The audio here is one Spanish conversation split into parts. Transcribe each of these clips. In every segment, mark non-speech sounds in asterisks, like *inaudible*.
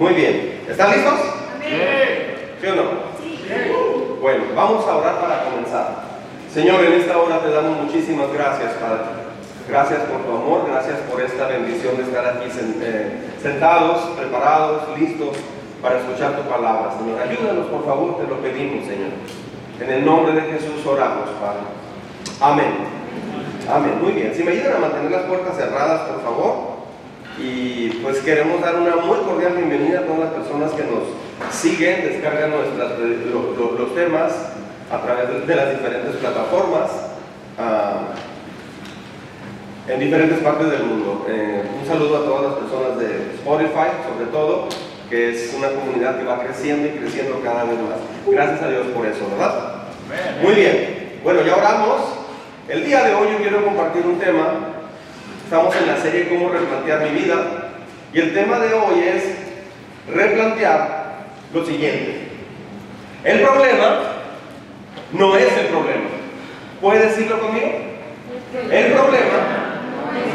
Muy bien. ¿Están listos? ¿Sí o no? Bueno, vamos a orar para comenzar. Señor, en esta hora te damos muchísimas gracias, Padre. Gracias por tu amor, gracias por esta bendición de estar aquí eh, sentados, preparados, listos para escuchar tu palabra, Señor. Ayúdanos, por favor, te lo pedimos, Señor. En el nombre de Jesús oramos, Padre. Amén. Amén. Muy bien. Si me ayudan a mantener las puertas cerradas, por favor. Y pues queremos dar una muy cordial bienvenida a todas las personas que nos siguen, descargan nuestras, los, temas a través de, las diferentes plataformas ah, en diferentes partes del mundo. Eh, un saludo a todas las personas de Spotify, sobre todo, que es una comunidad que va creciendo y creciendo cada vez más. Gracias a Dios por eso, ¿verdad? Muy bien. Bueno, ya oramos. El día de hoy yo quiero compartir un tema Estamos en la serie Cómo replantear mi vida. Y el tema de hoy es replantear lo siguiente. El problema no es el problema. ¿Puede decirlo conmigo? El problema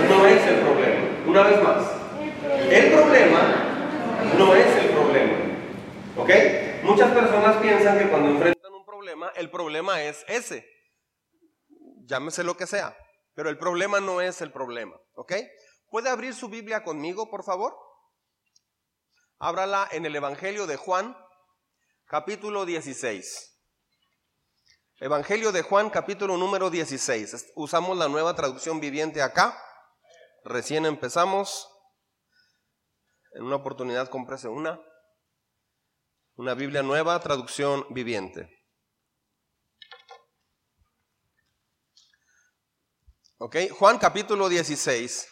no es el problema. Una vez más. El problema no es el problema. ¿Ok? Muchas personas piensan que cuando enfrentan un problema, el problema es ese. Llámese lo que sea. Pero el problema no es el problema, ¿ok? ¿Puede abrir su Biblia conmigo, por favor? Ábrala en el Evangelio de Juan, capítulo 16. Evangelio de Juan, capítulo número 16. Usamos la nueva traducción viviente acá. Recién empezamos. En una oportunidad cómprese una. Una Biblia nueva, traducción viviente. ¿Ok? Juan capítulo 16,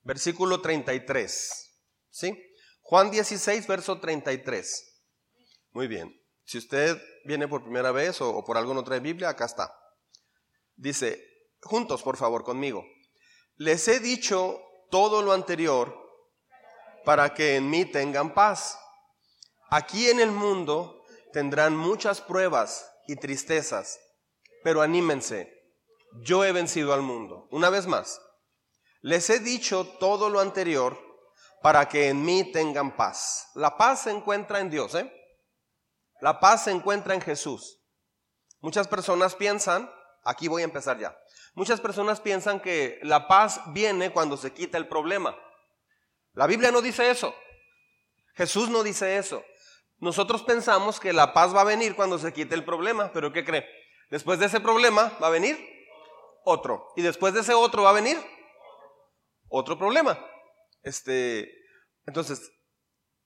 versículo 33. ¿Sí? Juan 16, verso 33. Muy bien. Si usted viene por primera vez o, por algo no trae Biblia, acá está. Dice, juntos por favor conmigo. Les he dicho todo lo anterior para que en mí tengan paz. Aquí en el mundo tendrán muchas pruebas y tristezas pero anímense, yo he vencido al mundo. Una vez más, les he dicho todo lo anterior para que en mí tengan paz. La paz se encuentra en Dios, ¿eh? La paz se encuentra en Jesús. Muchas personas piensan, aquí voy a empezar ya, muchas personas piensan que la paz viene cuando se quita el problema. La Biblia no dice eso. Jesús no dice eso. Nosotros pensamos que la paz va a venir cuando se quite el problema, pero ¿qué cree? Después de ese problema va a venir otro. Y después de ese otro va a venir otro problema. Este, entonces,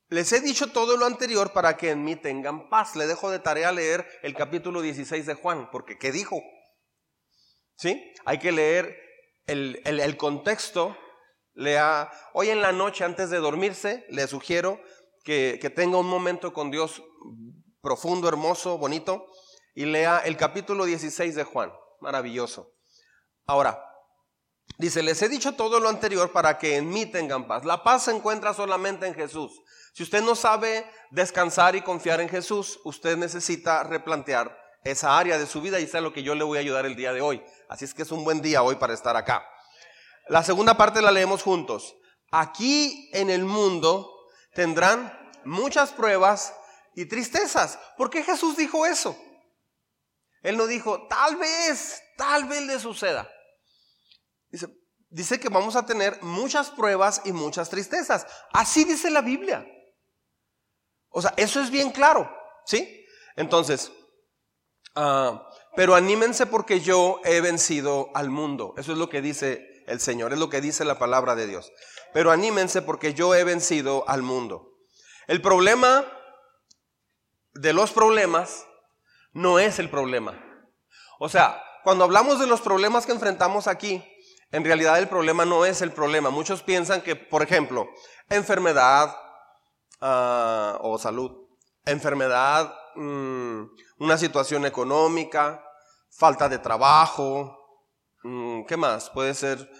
les he dicho todo lo anterior para que en mí tengan paz. Le dejo de tarea leer el capítulo 16 de Juan, porque ¿qué dijo? ¿Sí? Hay que leer el, el contexto. Lea, hoy en la noche antes de dormirse, le sugiero que, que tenga un momento con Dios profundo, hermoso, bonito y lea el capítulo 16 de Juan. Maravilloso. Ahora, dice, les he dicho todo lo anterior para que en mí tengan paz. La paz se encuentra solamente en Jesús. Si usted no sabe descansar y confiar en Jesús, usted necesita replantear esa área de su vida y es lo que yo le voy a ayudar el día de hoy. Así es que es un buen día hoy para estar acá. La segunda parte la leemos juntos. Aquí en el mundo tendrán muchas pruebas y tristezas. ¿Por qué Jesús dijo eso? Él no dijo, tal vez, tal vez le suceda. Dice, que vamos a tener muchas pruebas y muchas tristezas. Así dice la Biblia. O sea, eso es bien claro, ¿sí? Entonces, ah, pero anímense porque yo he vencido al mundo. Eso es lo que dice el Señor, es lo que dice la palabra de Dios. Pero anímense porque yo he vencido al mundo. El problema de los problemas no es el problema. O sea, cuando hablamos de los problemas que enfrentamos aquí, en realidad el problema no es el problema. Muchos piensan que, por ejemplo, enfermedad ah, o salud, enfermedad, mm, una situación económica, falta de trabajo, mm, ¿qué más? Puede ser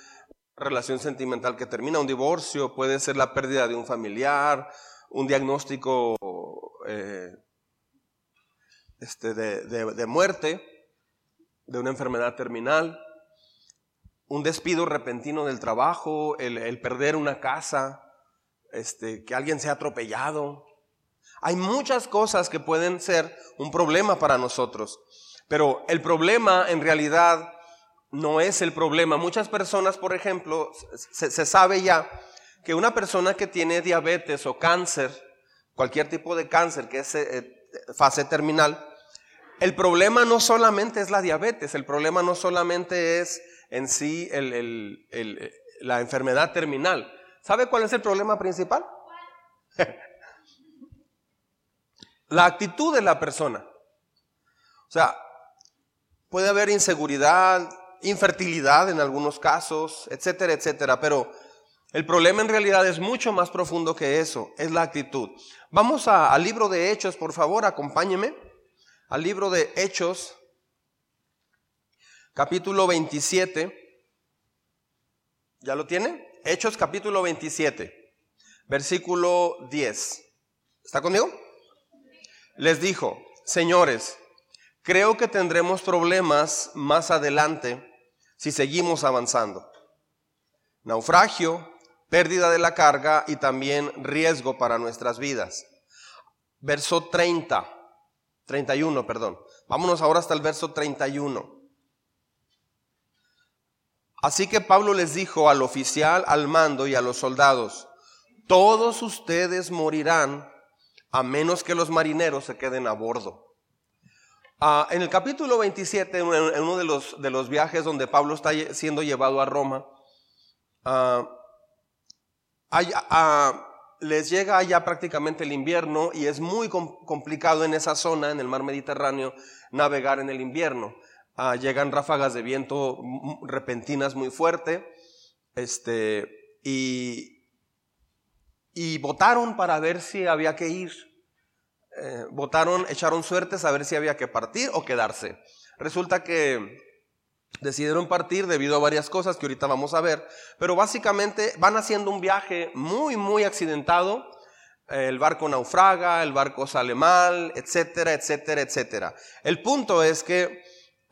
relación sentimental que termina, un divorcio, puede ser la pérdida de un familiar, un diagnóstico eh, este, de, muerte, de una enfermedad terminal, un despido repentino del trabajo, el, perder una casa, este, que alguien sea atropellado. Hay muchas cosas que pueden ser un problema para nosotros, pero el problema en realidad no es el problema. Muchas personas, por ejemplo, se, se sabe ya que una persona que tiene diabetes o cáncer, cualquier tipo de cáncer que es eh, fase terminal, el problema no solamente es la diabetes, el problema no solamente es en sí la enfermedad terminal. ¿Sabe cuál es el problema principal? *laughs* la actitud de la persona. O sea, puede haber inseguridad, infertilidad en algunos casos, etcétera, etcétera, pero el problema en realidad es mucho más profundo que eso, es la actitud. Vamos al libro de Hechos, por favor, acompáñeme. Al libro de Hechos, capítulo 27. ¿Ya lo tiene? Hechos capítulo 27, versículo 10. ¿Está conmigo? Les dijo, señores, creo que tendremos problemas más adelante si seguimos avanzando. Naufragio, pérdida de la carga y también riesgo para nuestras vidas. Verso 30, 31, perdón. Vámonos ahora hasta el verso 31. Así que Pablo les dijo al oficial, al mando y a los soldados, todos ustedes morirán a menos que los marineros se queden a bordo. Ah, en el capítulo 27, en uno de los, de los viajes donde Pablo está siendo llevado a Roma, ah, Ah, les llega ya prácticamente el invierno y es muy complicado en esa zona, en el mar Mediterráneo, navegar en el invierno. Ah, llegan ráfagas de viento repentinas muy fuerte, este, y, y votaron para ver si había que ir. Eh, votaron, echaron suertes a ver si había que partir o quedarse. Resulta que decidieron partir debido a varias cosas que ahorita vamos a ver, pero básicamente van haciendo un viaje muy, muy accidentado. El barco naufraga, el barco sale mal, etcétera, etcétera, etcétera. El punto es que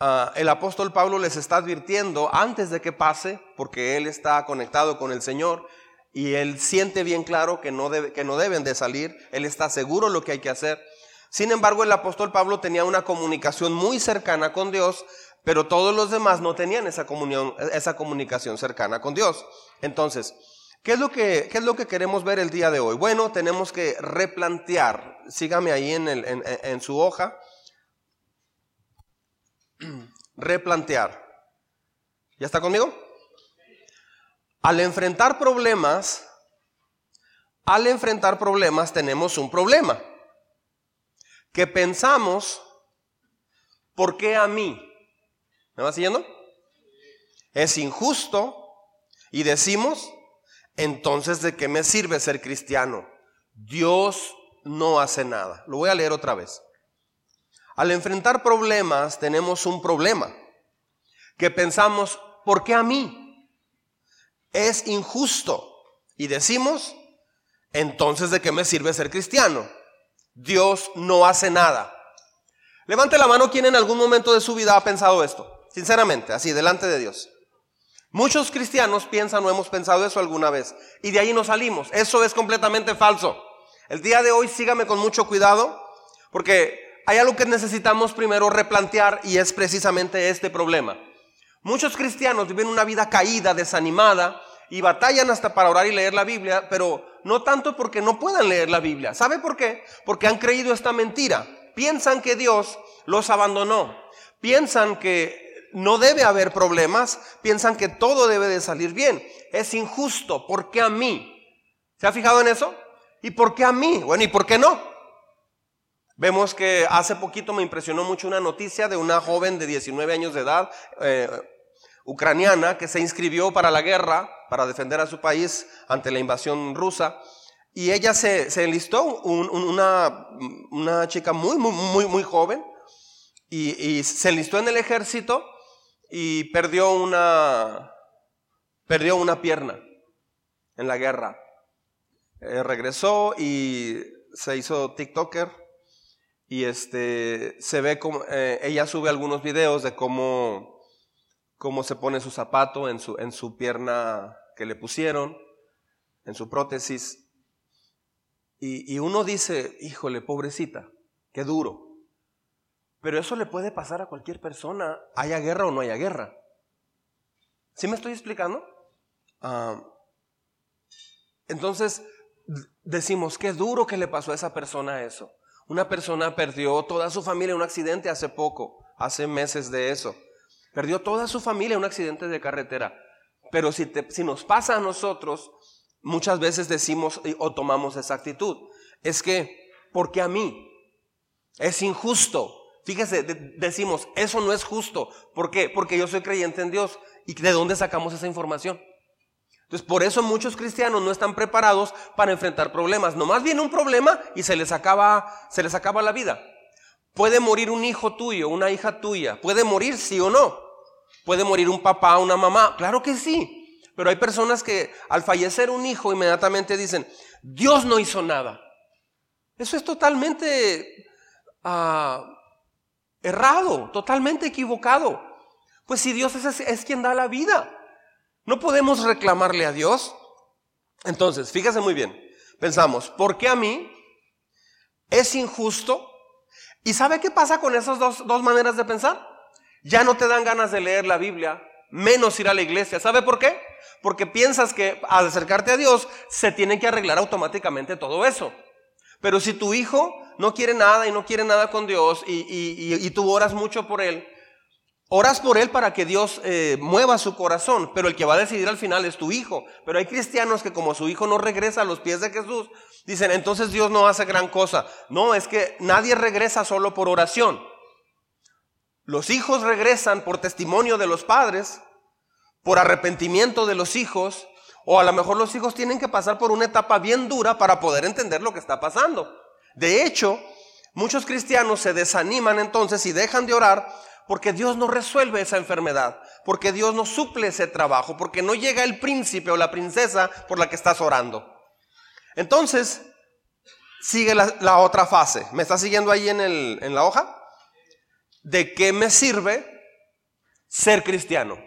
ah, el apóstol Pablo les está advirtiendo antes de que pase, porque él está conectado con el Señor y él siente bien claro que no, que no deben de salir, él está seguro lo que hay que hacer. Sin embargo, el apóstol Pablo tenía una comunicación muy cercana con Dios pero todos los demás no tenían esa comunión, esa comunicación cercana con Dios. Entonces, ¿qué es lo que, qué es lo que queremos ver el día de hoy? Bueno, tenemos que replantear. Sígame ahí en, el, en su hoja. *clears throat* replantear. ¿Ya está conmigo? Al enfrentar problemas, al enfrentar problemas tenemos un problema. Que pensamos, ¿por qué a mí? ¿Me va siguiendo? Es injusto y decimos, entonces ¿de qué me sirve ser cristiano? Dios no hace nada. Lo voy a leer otra vez. Al enfrentar problemas tenemos un problema que pensamos, ¿por qué a mí? Es injusto. Y decimos, entonces ¿de qué me sirve ser cristiano? Dios no hace nada. Levante la mano quien en algún momento de su vida ha pensado esto. Sinceramente, así, delante de Dios. Muchos cristianos piensan o hemos pensado eso alguna vez y de ahí nos salimos. Eso es completamente falso. El día de hoy sígame con mucho cuidado porque hay algo que necesitamos primero replantear y es precisamente este problema. Muchos cristianos viven una vida caída, desanimada y batallan hasta para orar y leer la Biblia, pero no tanto porque no puedan leer la Biblia. ¿Sabe por qué? Porque han creído esta mentira. Piensan que Dios los abandonó. Piensan que no debe haber problemas, piensan que todo debe de salir bien. Es injusto, ¿por qué a mí? ¿Se ha fijado en eso? ¿Y por qué a mí? Bueno, ¿y por qué no? Vemos que hace poquito me impresionó mucho una noticia de una joven de 19 años de edad, eh, ucraniana, que se inscribió para la guerra, para defender a su país ante la invasión rusa. Y ella se, enlistó, una, una, chica muy, muy, muy, muy joven, y se enlistó en el ejército y perdió una, perdió una pierna en la guerra. Eh, regresó y se hizo TikToker y este se ve como eh, ella sube algunos videos de cómo, cómo se pone su zapato en su, en su pierna que le pusieron, en su prótesis. Y, y uno dice, híjole, pobrecita, qué duro. Pero eso le puede pasar a cualquier persona, haya guerra o no haya guerra. ¿Sí me estoy explicando? Ah, entonces, decimos, qué duro que le pasó a esa persona eso. Una persona perdió toda su familia en un accidente hace poco, hace meses de eso. Perdió toda su familia en un accidente de carretera. Pero si, si nos pasa a nosotros, muchas veces decimos o tomamos esa actitud. Es que, porque a mí es injusto. Fíjese, decimos, eso no es justo. ¿Por qué? Porque yo soy creyente en Dios. ¿Y de dónde sacamos esa información? Entonces, por eso muchos cristianos no están preparados para enfrentar problemas. Nomás viene un problema y se les acaba, se les acaba la vida. Puede morir un hijo tuyo, una hija tuya. Puede morir sí o no. Puede morir un papá, una mamá. Claro que sí. Pero hay personas que al fallecer un hijo inmediatamente dicen, Dios no hizo nada. Eso es totalmente ah, errado, totalmente equivocado. Pues si Dios es, es quien da la vida. No podemos reclamarle a Dios. Entonces, fíjese muy bien. Pensamos, ¿por qué a mí es injusto? ¿Y sabe qué pasa con esas dos, dos maneras de pensar? Ya no te dan ganas de leer la Biblia, menos ir a la iglesia. ¿Sabe por qué? Porque piensas que al acercarte a Dios se tiene que arreglar automáticamente todo eso. Pero si tu hijo no quiere nada y no quiere nada con Dios y, y tú oras mucho por él, Oras por él para que Dios eh, mueva su corazón, pero el que va a decidir al final es tu hijo. Pero hay cristianos que como su hijo no regresa a los pies de Jesús, dicen, entonces Dios no hace gran cosa. No, es que nadie regresa solo por oración. Los hijos regresan por testimonio de los padres, por arrepentimiento de los hijos, o a lo mejor los hijos tienen que pasar por una etapa bien dura para poder entender lo que está pasando. De hecho, muchos cristianos se desaniman entonces y dejan de orar porque Dios no resuelve esa enfermedad, porque Dios no suple ese trabajo, porque no llega el príncipe o la princesa por la que estás orando. Entonces, sigue la, otra fase. ¿Me está siguiendo ahí en, el, en la hoja? ¿De qué me sirve ser cristiano?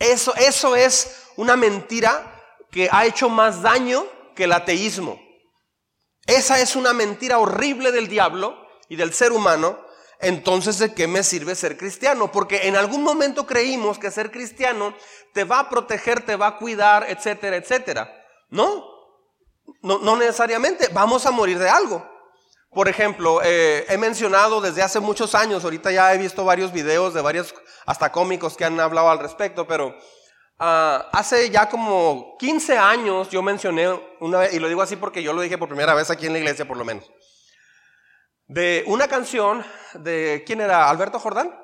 Eso, eso es una mentira que ha hecho más daño que el ateísmo. Esa es una mentira horrible del diablo y del ser humano entonces ¿de qué me sirve ser cristiano? Porque en algún momento creímos que ser cristiano te va a proteger, te va a cuidar, etcétera, etcétera. No, no, necesariamente, vamos a morir de algo. Por ejemplo, eh, he mencionado desde hace muchos años, ahorita ya he visto varios videos de varios, hasta cómicos que han hablado al respecto, pero ah, hace ya como 15 años yo mencioné una vez, y lo digo así porque yo lo dije por primera vez aquí en la iglesia por lo menos de una canción de, ¿quién era? Alberto Jordán.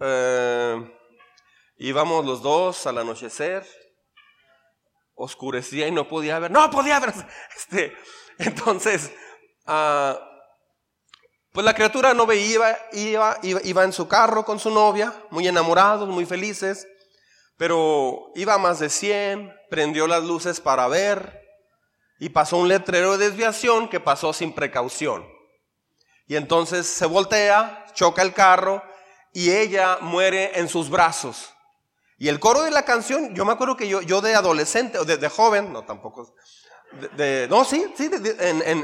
Eh, íbamos los dos al anochecer, oscurecía y no podía ver, no podía ver. *laughs* Este, entonces, ah, pues la criatura no veía, iba, iba, iba en su carro con su novia, muy enamorados, muy felices, pero iba a más de 100, prendió las luces para ver y pasó un letrero de desviación que pasó sin precaución. Y entonces se voltea, choca el carro y ella muere en sus brazos. Y el coro de la canción, yo me acuerdo que yo, yo de adolescente, o de, joven, no tampoco, de, no, sí, sí,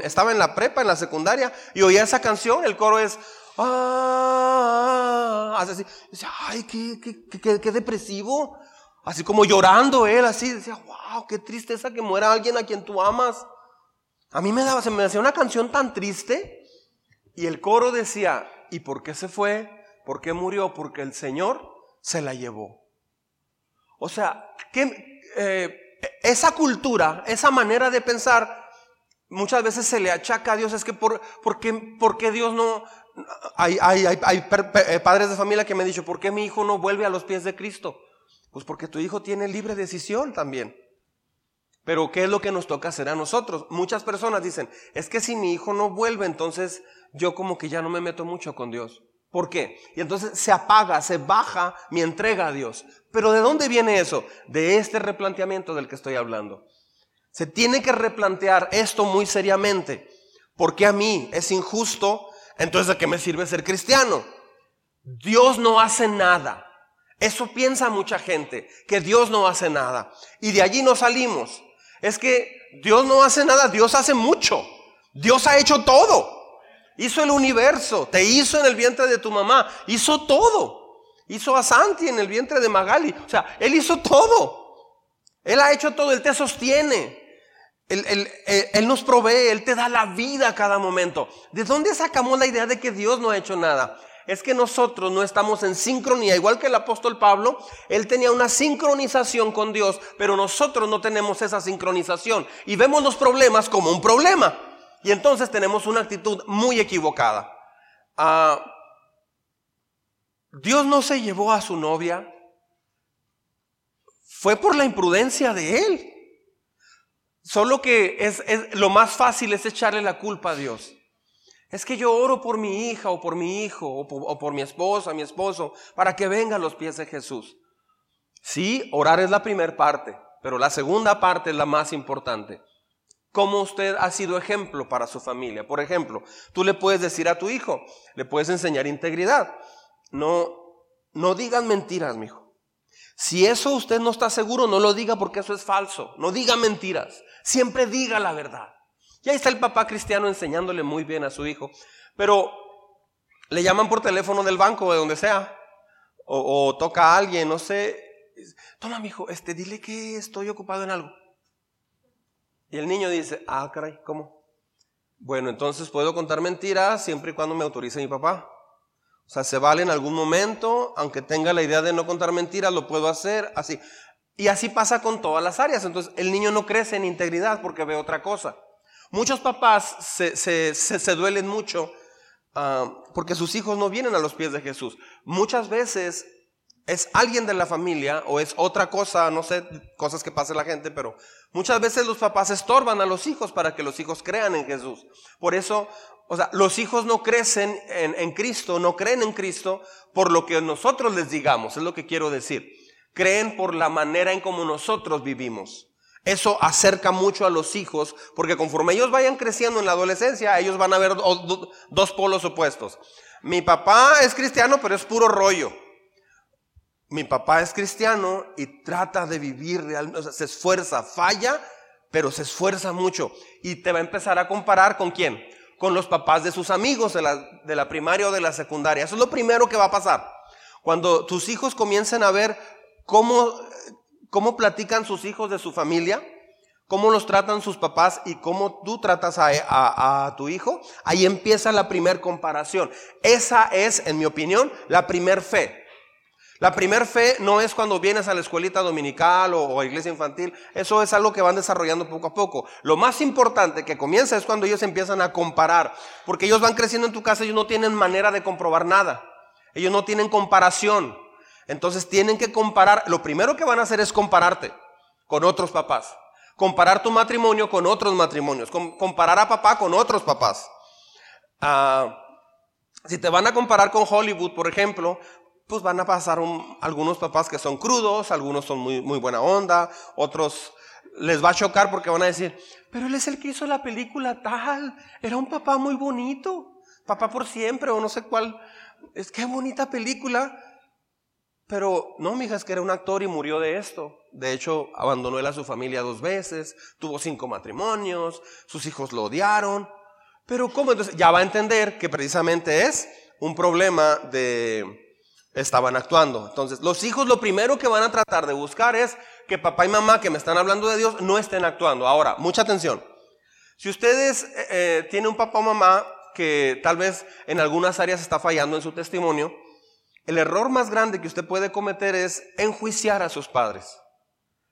estaba en la prepa, en la secundaria, y oía esa canción, el coro es, ah, así, decía, ay, qué, qué, qué, depresivo, así como llorando él, así, decía, wow, qué tristeza que muera alguien a quien tú amas. A mí me daba, se me hacía una canción tan triste, y el coro decía, ¿y por qué se fue? ¿Por qué murió? Porque el Señor se la llevó. O sea, que, eh, esa cultura, esa manera de pensar, muchas veces se le achaca a Dios, es que por, qué, Dios no... Hay, hay, hay, eh, padres de familia que me han dicho, ¿por qué mi hijo no vuelve a los pies de Cristo? Pues porque tu hijo tiene libre decisión también. Pero ¿qué es lo que nos toca hacer a nosotros? Muchas personas dicen, es que si mi hijo no vuelve, entonces yo como que ya no me meto mucho con Dios. ¿Por qué? Y entonces se apaga, se baja mi entrega a Dios. Pero ¿de dónde viene eso? De este replanteamiento del que estoy hablando. Se tiene que replantear esto muy seriamente. Porque a mí es injusto, entonces ¿de qué me sirve ser cristiano? Dios no hace nada. Eso piensa mucha gente, que Dios no hace nada. Y de allí no salimos. Es que Dios no hace nada, Dios hace mucho. Dios ha hecho todo. Hizo el universo, te hizo en el vientre de tu mamá, hizo todo. Hizo a Santi en el vientre de Magali. O sea, Él hizo todo. Él ha hecho todo, Él te sostiene. Él, nos provee, Él te da la vida a cada momento. ¿De dónde sacamos la idea de que Dios no ha hecho nada? Es que nosotros no estamos en sincronía, igual que el apóstol Pablo, él tenía una sincronización con Dios, pero nosotros no tenemos esa sincronización y vemos los problemas como un problema. Y entonces tenemos una actitud muy equivocada. Ah, Dios no se llevó a su novia, fue por la imprudencia de él. Solo que es, lo más fácil es echarle la culpa a Dios. Es que yo oro por mi hija o por mi hijo o por, mi esposa, mi esposo, para que venga a los pies de Jesús. Sí, orar es la primera parte, pero la segunda parte es la más importante. ¿Cómo usted ha sido ejemplo para su familia? Por ejemplo, tú le puedes decir a tu hijo, le puedes enseñar integridad. No, no digan mentiras, mi hijo. Si eso usted no está seguro, no lo diga porque eso es falso. No diga mentiras. Siempre diga la verdad. Y ahí está el papá cristiano enseñándole muy bien a su hijo. Pero le llaman por teléfono del banco o de donde sea. O, toca a alguien, no sé. Toma, mi hijo, este, dile que estoy ocupado en algo. Y el niño dice, ah, caray, ¿cómo? Bueno, entonces puedo contar mentiras siempre y cuando me autorice mi papá. O sea, se vale en algún momento, aunque tenga la idea de no contar mentiras, lo puedo hacer así. Y así pasa con todas las áreas. Entonces, el niño no crece en integridad porque ve otra cosa. Muchos papás se, se, duelen mucho ah, porque sus hijos no vienen a los pies de Jesús. Muchas veces es alguien de la familia o es otra cosa, no sé, cosas que pasa la gente, pero muchas veces los papás estorban a los hijos para que los hijos crean en Jesús. Por eso, o sea, los hijos no crecen en, en Cristo, no creen en Cristo por lo que nosotros les digamos, es lo que quiero decir creen por la manera en como nosotros vivimos. Eso acerca mucho a los hijos, porque conforme ellos vayan creciendo en la adolescencia, ellos van a ver dos polos opuestos. Mi papá es cristiano, pero es puro rollo. Mi papá es cristiano y trata de vivir realmente, se esfuerza, falla, pero se esfuerza mucho. Y te va a empezar a comparar con quién? Con los papás de sus amigos de la, de la primaria o de la secundaria. Eso es lo primero que va a pasar. Cuando tus hijos comiencen a ver cómo, cómo platican sus hijos de su familia, cómo los tratan sus papás y cómo tú tratas a, tu hijo, ahí empieza la primer comparación. Esa es, en mi opinión, la primer fe. La primer fe no es cuando vienes a la escuelita dominical o, a iglesia infantil, eso es algo que van desarrollando poco a poco. Lo más importante que comienza es cuando ellos empiezan a comparar, porque ellos van creciendo en tu casa, ellos no tienen manera de comprobar nada, ellos no tienen comparación. Entonces tienen que comparar, lo primero que van a hacer es compararte con otros papás, comparar tu matrimonio con otros matrimonios, comparar a papá con otros papás. Ah, si te van a comparar con Hollywood, por ejemplo, pues van a pasar algunos papás que son crudos, algunos son muy, muy buena onda, otros les va a chocar porque van a decir, pero él es el que hizo la película tal, era un papá muy bonito, papá por siempre o no sé cuál, es que bonita película. Pero no, mi hija, es que era un actor y murió de esto. De hecho, abandonó él a su familia dos veces, tuvo cinco matrimonios, sus hijos lo odiaron. Pero ¿cómo? Entonces ya va a entender que precisamente es un problema de estaban actuando. Entonces, los hijos lo primero que van a tratar de buscar es que papá y mamá que me están hablando de Dios no estén actuando. Ahora, mucha atención. Si ustedes eh, eh, tienen un papá o mamá que tal vez en algunas áreas está fallando en su testimonio, el error más grande que usted puede cometer es enjuiciar a sus padres.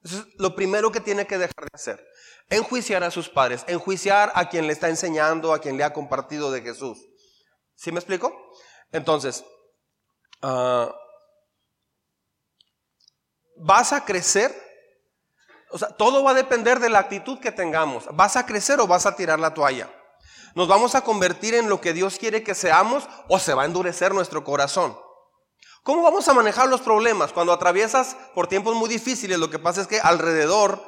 Eso es lo primero que tiene que dejar de hacer. Enjuiciar a sus padres, enjuiciar a quien le está enseñando, a quien le ha compartido de Jesús. ¿Sí me explico? Entonces, ah, vas a crecer. O sea, todo va a depender de la actitud que tengamos. ¿Vas a crecer o vas a tirar la toalla? ¿Nos vamos a convertir en lo que Dios quiere que seamos o se va a endurecer nuestro corazón? ¿Cómo vamos a manejar los problemas? Cuando atraviesas por tiempos muy difíciles, lo que pasa es que alrededor,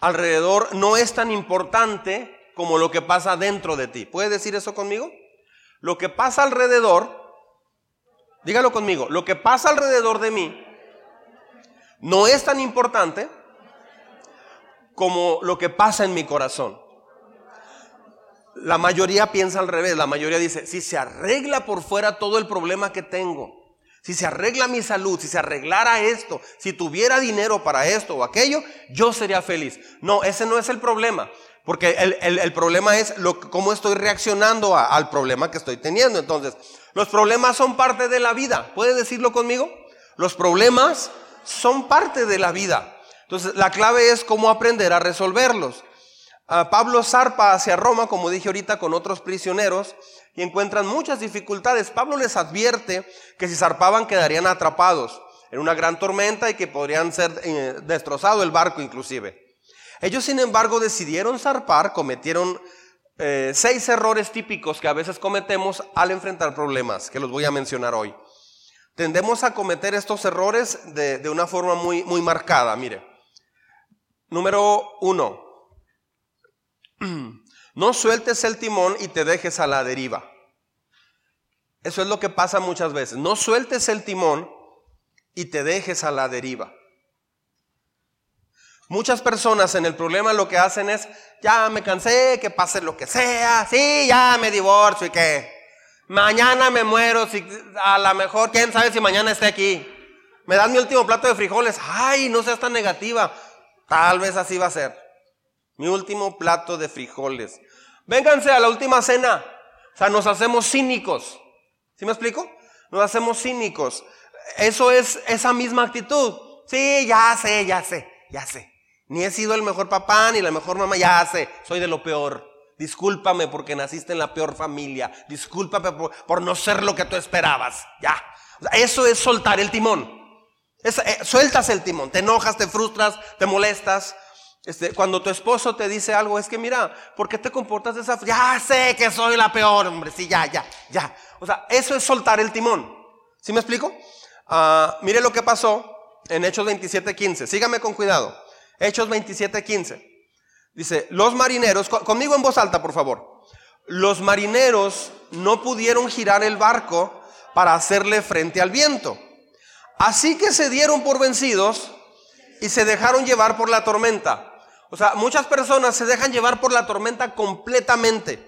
alrededor no es tan importante como lo que pasa dentro de ti. ¿Puedes decir eso conmigo? Lo que pasa alrededor, dígalo conmigo, lo que pasa alrededor de mí no es tan importante como lo que pasa en mi corazón. La mayoría piensa al revés, la mayoría dice, si se arregla por fuera todo el problema que tengo, si se arregla mi salud, si se arreglara esto, si tuviera dinero para esto o aquello, yo sería feliz. No, ese no es el problema. Porque el, problema es lo, cómo estoy reaccionando al problema que estoy teniendo. Entonces, los problemas son parte de la vida. ¿Puede decirlo conmigo? Los problemas son parte de la vida. Entonces, la clave es cómo aprender a resolverlos. Ah, Pablo zarpa hacia Roma, como dije ahorita, con otros prisioneros y encuentran muchas dificultades. Pablo les advierte que si zarpaban quedarían atrapados en una gran tormenta y que podrían ser eh, destrozado el barco inclusive. Ellos, sin embargo, decidieron zarpar, cometieron eh, seis errores típicos que a veces cometemos al enfrentar problemas, que los voy a mencionar hoy. Tendemos a cometer estos errores de, de una forma muy, muy marcada. Mire, número uno, no sueltes el timón y te dejes a la deriva. Eso es lo que pasa muchas veces. No sueltes el timón y te dejes a la deriva. Muchas personas en el problema lo que hacen es, ya me cansé, que pase lo que sea, sí, ya me divorcio y que mañana me muero, si, a lo mejor, quién sabe si mañana esté aquí. Me dan mi último plato de frijoles, ay, no seas tan negativa, tal vez así va a ser. Mi último plato de frijoles. Vénganse a la última cena. O sea, nos hacemos cínicos. ¿Sí me explico? Nos hacemos cínicos. Eso es esa misma actitud. Sí, ya sé, ya sé, ya sé. Ni he sido el mejor papá ni la mejor mamá, ya sé, soy de lo peor. Discúlpame porque naciste en la peor familia. Discúlpame por, no ser lo que tú esperabas. Ya. Eso es soltar el timón. Eh, sueltas el timón. Te enojas, te frustras, te molestas. Este, cuando tu esposo te dice algo, es que mira, ¿por qué te comportas de esa forma? Ya sé que soy la peor, hombre. Sí, ya, ya, ya. O sea, eso es soltar el timón. ¿Sí me explico? Ah, mire lo que pasó en Hechos 27:15. Sígame con cuidado. Hechos 27:15. Dice, los marineros, conmigo en voz alta, por favor. Los marineros no pudieron girar el barco para hacerle frente al viento. Así que se dieron por vencidos y se dejaron llevar por la tormenta. O sea, muchas personas se dejan llevar por la tormenta completamente.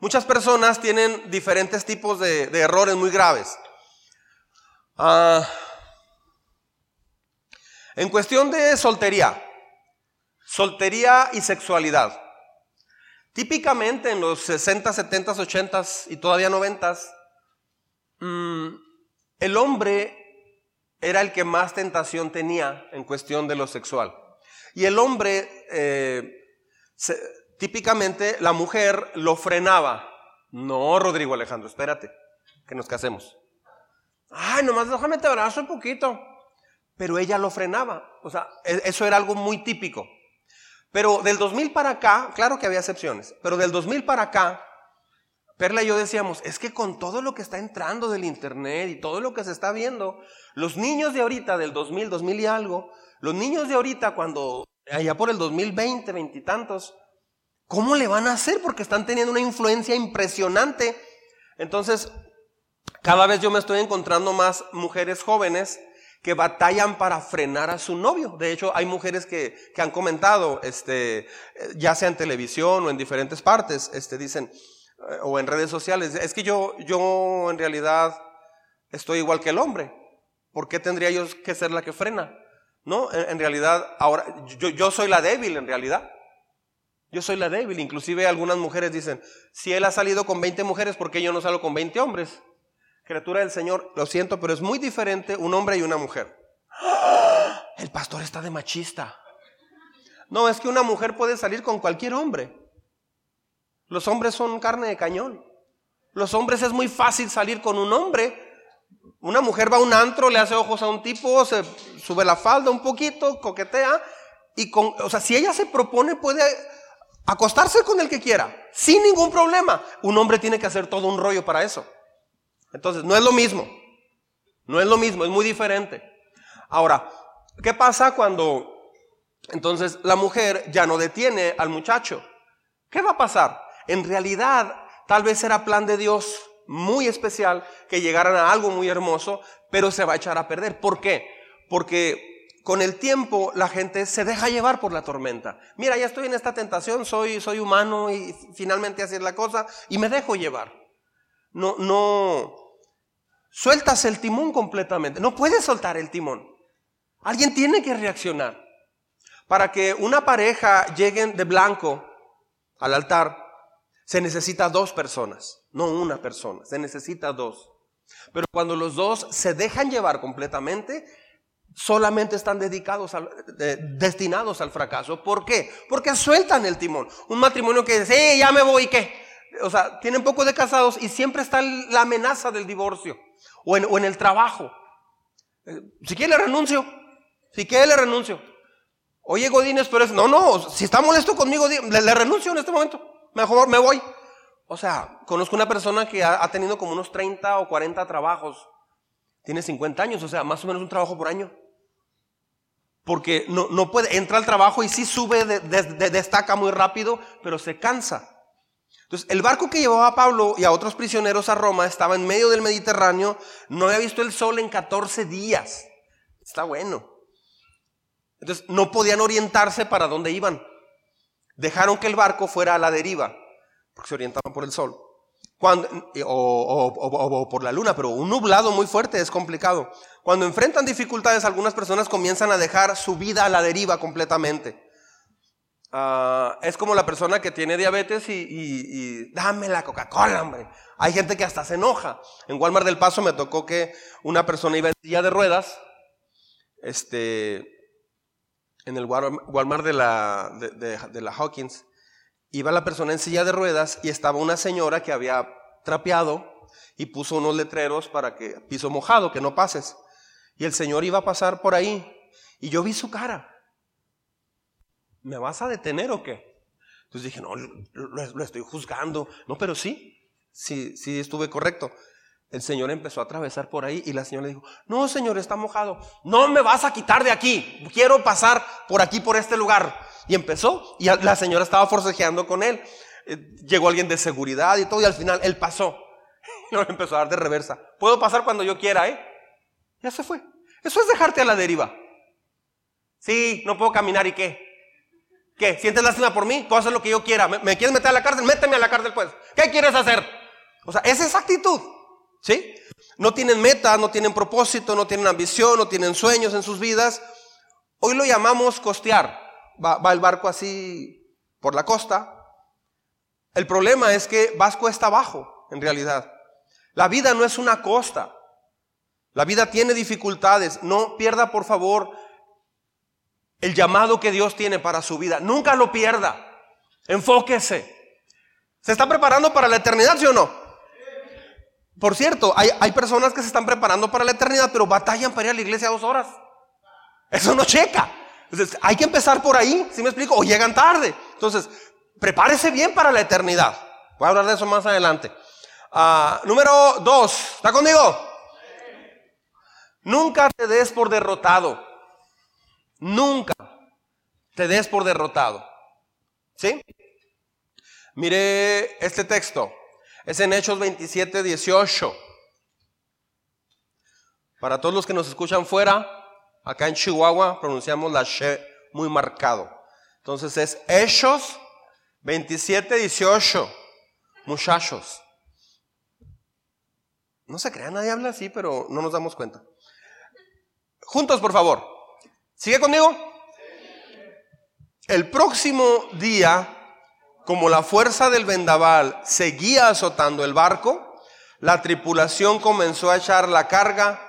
Muchas personas tienen diferentes tipos de, errores muy graves. Ah, en cuestión de soltería, Soltería y sexualidad. Típicamente en los 60, 70, 80 y todavía 90, mm, el hombre era el que más tentación tenía en cuestión de lo sexual. Y el hombre, eh, típicamente la mujer lo frenaba. No, Rodrigo Alejandro, espérate, que nos casemos. Ay, nomás déjame te abrazo un poquito. Pero ella lo frenaba. O sea, e, eso era algo muy típico. Pero del 2000 para acá, claro que había excepciones, pero del 2000 para acá, Perla y yo decíamos, es que con todo lo que está entrando del Internet y todo lo que se está viendo, los niños de ahorita, del 2000, 2000 y algo, los niños de ahorita cuando, allá por el 2020, veintitantos, ¿cómo le van a hacer? Porque están teniendo una influencia impresionante. Entonces, cada vez yo me estoy encontrando más mujeres jóvenes que batallan para frenar a su novio. De hecho, hay mujeres que, han comentado, este, ya sea en televisión o en diferentes partes, este, dicen, eh, o en redes sociales, es que yo, yo en realidad estoy igual que el hombre. ¿Por qué tendría yo que ser la que frena? No, en, realidad, ahora, yo, yo soy la débil en realidad. Yo soy la débil. Inclusive algunas mujeres dicen, si él ha salido con 20 mujeres, ¿por qué yo no salgo con 20 hombres? criatura del Señor, lo siento, pero es muy diferente un hombre y una mujer. *gasps* El pastor está de machista. No, es que una mujer puede salir con cualquier hombre. Los hombres son carne de cañón. Los hombres es muy fácil salir con un hombre. Una mujer va a un antro, le hace ojos a un tipo, se sube la falda un poquito, coquetea y con, o sea, si ella se propone puede acostarse con el que quiera, sin ningún problema. Un hombre tiene que hacer todo un rollo para eso. Entonces, no es lo mismo. No es lo mismo, es muy diferente. Ahora, ¿qué pasa cuando entonces la mujer ya no detiene al muchacho? ¿Qué va a pasar? En realidad, tal vez era plan de Dios muy especial que llegaran a algo muy hermoso, pero se va a echar a perder. ¿Por qué? Porque con el tiempo la gente se deja llevar por la tormenta. Mira, ya estoy en esta tentación, soy, soy humano y finalmente así es la cosa y me dejo llevar. No, no, sueltas el timón completamente. No puedes soltar el timón. Alguien tiene que reaccionar. Para que una pareja lleguen de blanco al altar, se necesita dos personas, no una persona, se necesita dos. Pero cuando los dos se dejan llevar completamente, solamente están dedicados destinados al fracaso. ¿Por qué? Porque sueltan el timón. Un matrimonio que dice, ya me voy, ¿qué? O sea, tienen poco de casados y siempre está la amenaza del divorcio o en, el trabajo. Eh, si quiere renuncio, si quiere le renuncio. Oye, Godínez, pero es, no, no, si está molesto conmigo, le, renuncio en este momento. Mejor me voy. O sea, conozco una persona que ha, tenido como unos 30 o 40 trabajos. Tiene 50 años, o sea, más o menos un trabajo por año. Porque no, no puede, entra al trabajo y sí sube, destaca muy rápido, pero se cansa. Entonces, el barco que llevaba a Pablo y a otros prisioneros a Roma estaba en medio del Mediterráneo, no había visto el sol en 14 días. Está bueno. Entonces no podían orientarse para dónde iban. Dejaron que el barco fuera a la deriva, porque se orientaban por el sol. O, o, por la luna, pero un nublado muy fuerte es complicado. Cuando enfrentan dificultades, algunas personas comienzan a dejar su vida a la deriva completamente. Ah, es como la persona que tiene diabetes y, y dame la Coca-Cola, hombre. Hay gente que hasta se enoja. En Walmart del Paso me tocó que una persona iba en silla de ruedas, este, en el Walmart de la, de, la Hawkins, iba la persona en silla de ruedas y estaba una señora que había trapeado y puso unos letreros para que piso mojado, que no pases. Y el señor iba a pasar por ahí y yo vi su cara. ¿Me vas a detener o qué? Entonces dije, no, lo, lo estoy juzgando. No, pero sí, sí, sí estuve correcto. El Señor empezó a atravesar por ahí y la señora le dijo, no Señor, está mojado, no me vas a quitar de aquí, quiero pasar por aquí, por este lugar. Y empezó y la señora estaba forcejeando con él. Eh, llegó alguien de seguridad y todo y al final él pasó. *laughs* Y luego empezó a dar de reversa. Puedo pasar cuando yo quiera, ¿eh? Ya se fue. Eso es dejarte a la deriva. Sí, no puedo caminar y qué. ¿Qué? ¿Sientes lástima por mí? Puedo hacer lo que yo quiera. ¿Me, ¿Me, quieres meter a la cárcel? Méteme a la cárcel, pues. ¿Qué quieres hacer? O sea, es esa actitud. ¿Sí? No tienen meta, no tienen propósito, no tienen ambición, no tienen sueños en sus vidas. Hoy lo llamamos costear. Va, el barco así por la costa. El problema es que vas cuesta abajo, en realidad. La vida no es una costa. La vida tiene dificultades. No pierda, por favor, el llamado que Dios tiene para su vida. Nunca lo pierda. Enfóquese. ¿Se está preparando para la eternidad, sí o no? Por cierto, hay, hay, personas que se están preparando para la eternidad, pero batallan para ir a la iglesia dos horas. Eso no checa. Entonces, hay que empezar por ahí, si me explico? O llegan tarde. Entonces, prepárese bien para la eternidad. Voy a hablar de eso más adelante. Ah, número dos, ¿está conmigo? Nunca te des por derrotado. Nunca te des por derrotado. ¿Sí? Mire este texto. Es en Hechos 27, 18. Para todos los que nos escuchan fuera, acá en Chihuahua pronunciamos la she muy marcado. Entonces es Hechos 27, 18. Muchachos. No se crean, nadie habla así, pero no nos damos cuenta. Juntos, por favor. ¿Sigue conmigo? El próximo día como la fuerza del vendaval seguía azotando el barco, la tripulación comenzó a echar la carga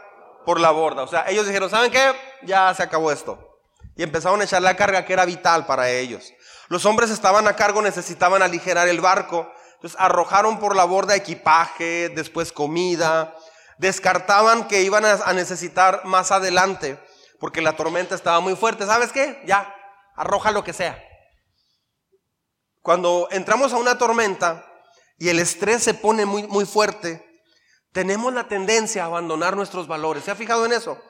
por la borda. O sea, ellos dijeron, ¿saben qué? Ya se acabó esto. Y empezaron a echar la carga que era vital para ellos. Los hombres estaban a cargo, necesitaban aligerar el barco. Entonces arrojaron por la borda equipaje, después comida. Descartaban que iban a necesitar más adelante, porque la tormenta estaba muy fuerte. ¿Sabes qué? Ya, arroja lo que sea. Cuando entramos a una tormenta y el estrés se pone muy, muy fuerte, tenemos la tendencia a abandonar nuestros valores. ¿Se ha fijado en eso?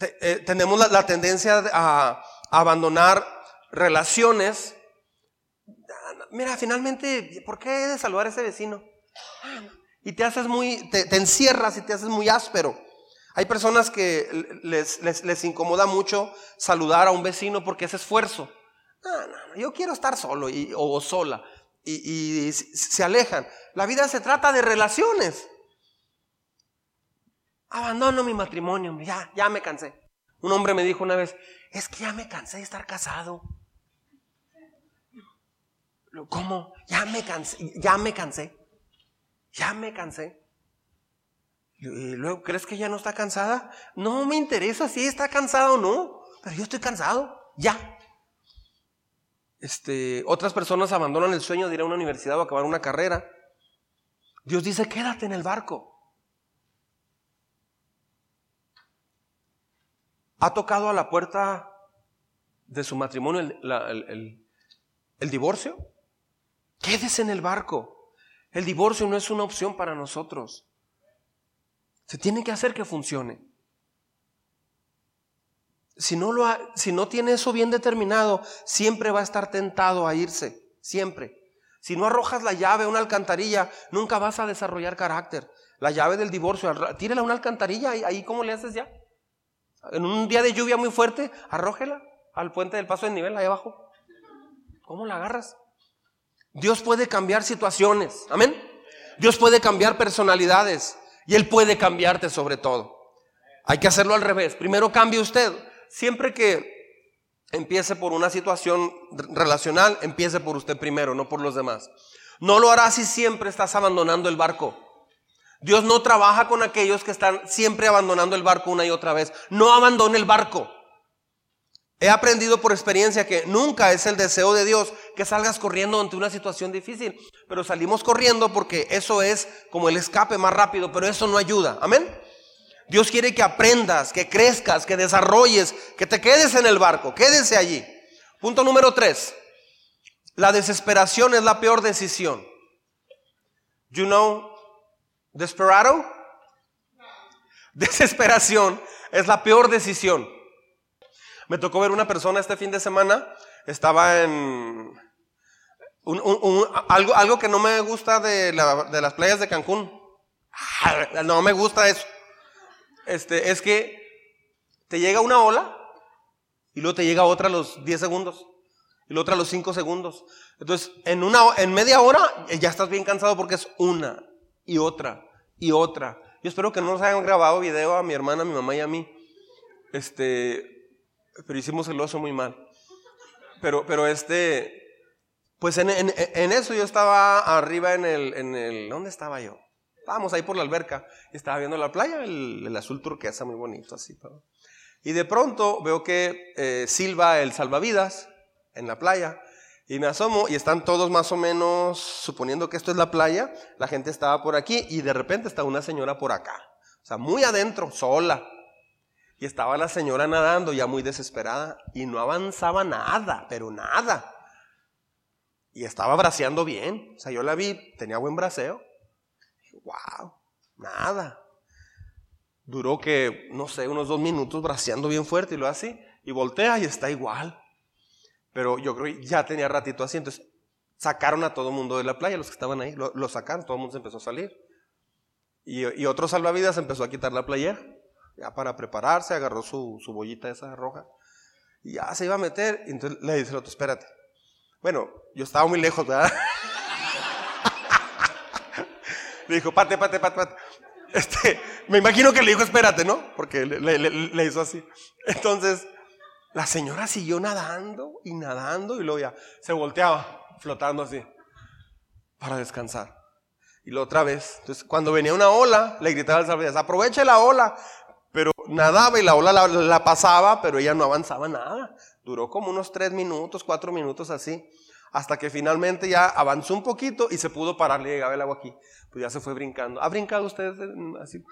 Eh, tenemos la, tendencia a, abandonar relaciones. Mira, finalmente, ¿por qué he de saludar a ese vecino? Y te haces muy, te, te encierras y te haces muy áspero. Hay personas que les, les, incomoda mucho saludar a un vecino porque es esfuerzo. No, no, yo quiero estar solo o sola. Y, y se alejan. La vida se trata de relaciones. Abandono mi matrimonio, ya, ya me cansé. Un hombre me dijo una vez, es que ya me cansé de estar casado. ¿Cómo? Ya me cansé, ya me cansé. Ya me cansé. Y luego, ¿crees que ya no está cansada? No me interesa si está cansada o no, pero yo estoy cansado, ya. Este, otras personas abandonan el sueño de ir a una universidad o acabar una carrera. Dios dice, quédate en el barco. ¿Ha tocado a la puerta de su matrimonio el, el divorcio? Quédese en el barco. El divorcio no es una opción para nosotros. Se tiene que hacer que funcione. Si no, lo si no tiene eso bien determinado, siempre va a estar tentado a irse, siempre. Si no arrojas la llave a una alcantarilla, nunca vas a desarrollar carácter. La llave del divorcio, tírela a una alcantarilla, ahí cómo le haces ya. En un día de lluvia muy fuerte, arrójela al puente del paso de nivel ahí abajo. ¿Cómo la agarras? Dios puede cambiar situaciones, amén. Dios puede cambiar personalidades. Y Él puede cambiarte sobre todo. Hay que hacerlo al revés. Primero cambie usted. Siempre que empiece por una situación relacional, empiece por usted primero, no por los demás. No lo hará si siempre estás abandonando el barco. Dios no trabaja con aquellos que están siempre abandonando el barco una y otra vez. No abandone el barco. He aprendido por experiencia que nunca es el deseo de Dios que salgas corriendo ante una situación difícil, pero salimos corriendo porque eso es como el escape más rápido, pero eso no ayuda. Amén. Dios quiere que aprendas, que crezcas, que desarrolles, que te quedes en el barco, quédese allí. Punto número tres. La desesperación es la peor decisión. You know, desperado. *laughs* Desesperación es la peor decisión. Me tocó ver una persona este fin de semana, estaba en algo, algo que no me gusta de, las playas de Cancún. *laughs* No me gusta eso. Este, es que te llega una ola y luego te llega otra a los 10 segundos y luego otra a los 5 segundos. Entonces, en, una, en media hora eh, ya estás bien cansado porque es una y otra y otra. Yo espero que no nos hayan grabado video a mi hermana, a mi mamá y a mí. Este, pero hicimos el oso muy mal. Pero, pero este, pues en, eso yo estaba arriba en el, en el, ¿dónde estaba yo? Estábamos ahí por la alberca estaba viendo la playa, el, azul turquesa muy bonito así. Y de pronto veo que eh, silba el salvavidas en la playa y me asomo y están todos más o menos suponiendo que esto es la playa, la gente estaba por aquí y de repente está una señora por acá, o sea, muy adentro, sola. Y estaba la señora nadando ya muy desesperada y no avanzaba nada, pero nada. Y estaba braceando bien. O sea, yo la vi, tenía buen braceo. Wow, nada. Duró que, no sé, unos dos minutos braceando bien fuerte y lo así. Y voltea y está igual. Pero yo creo que ya tenía ratito así. Entonces sacaron a todo el mundo de la playa, los que estaban ahí. Lo, sacaron, todo el mundo se empezó a salir. Y, otro salvavidas empezó a quitar la playera ya para prepararse, agarró su, su bollita esa roja y ya se iba a meter. Y entonces le dice el otro, espérate. Bueno, yo estaba muy lejos, ¿verdad? *laughs* le dijo, pate, pate, pate, pate. Este, me imagino que le dijo, espérate, ¿no? Porque le, le, hizo así. Entonces, la señora siguió nadando y nadando y luego ya se volteaba, flotando así, para descansar. Y la otra vez, entonces, cuando venía una ola, le gritaba al salvavidas, aproveche la ola. Pero nadaba y la ola la, pasaba, pero ella no avanzaba nada. Duró como unos tres minutos, cuatro minutos así, hasta que finalmente ya avanzó un poquito y se pudo parar, le llegaba el agua aquí. Pues ya se fue brincando. ¿Ha brincado usted así?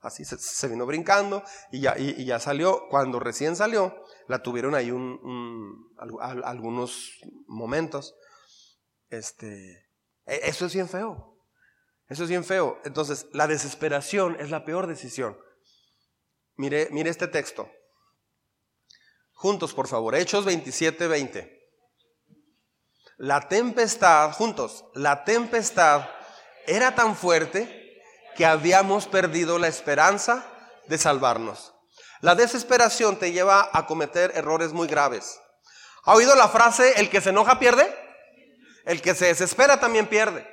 Así se, vino brincando y ya, y, ya salió. Cuando recién salió, la tuvieron ahí un, algunos momentos. Este, e, eso es bien feo. Eso es bien feo. Entonces, la desesperación es la peor decisión. Mire, mire este texto. Juntos, por favor. Hechos 27, 20. La tempestad, juntos, la tempestad era tan fuerte que habíamos perdido la esperanza de salvarnos. La desesperación te lleva a cometer errores muy graves. ¿Ha oído la frase, el que se enoja pierde? El que se desespera también pierde.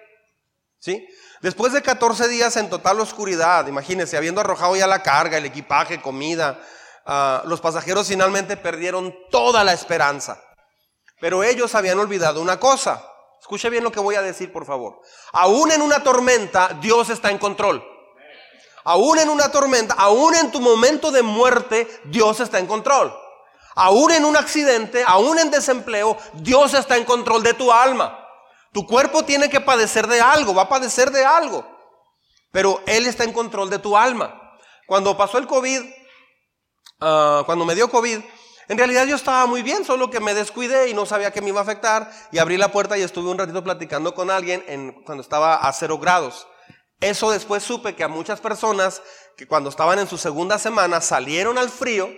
¿Sí? Después de 14 días en total oscuridad, imagínense, habiendo arrojado ya la carga, el equipaje, comida, ah, los pasajeros finalmente perdieron toda la esperanza. Pero ellos habían olvidado una cosa. Escuche bien lo que voy a decir, por favor. Aún en una tormenta, Dios está en control. Aún en una tormenta, aún en tu momento de muerte, Dios está en control. Aún en un accidente, aún en desempleo, Dios está en control de tu alma. Tu cuerpo tiene que padecer de algo, va a padecer de algo. Pero Él está en control de tu alma. Cuando pasó el COVID, ah, cuando me dio COVID, en realidad yo estaba muy bien, solo que me descuidé y no sabía que me iba a afectar. Y abrí la puerta y estuve un ratito platicando con alguien en, cuando estaba a cero grados. Eso después supe que a muchas personas que cuando estaban en su segunda semana salieron al frío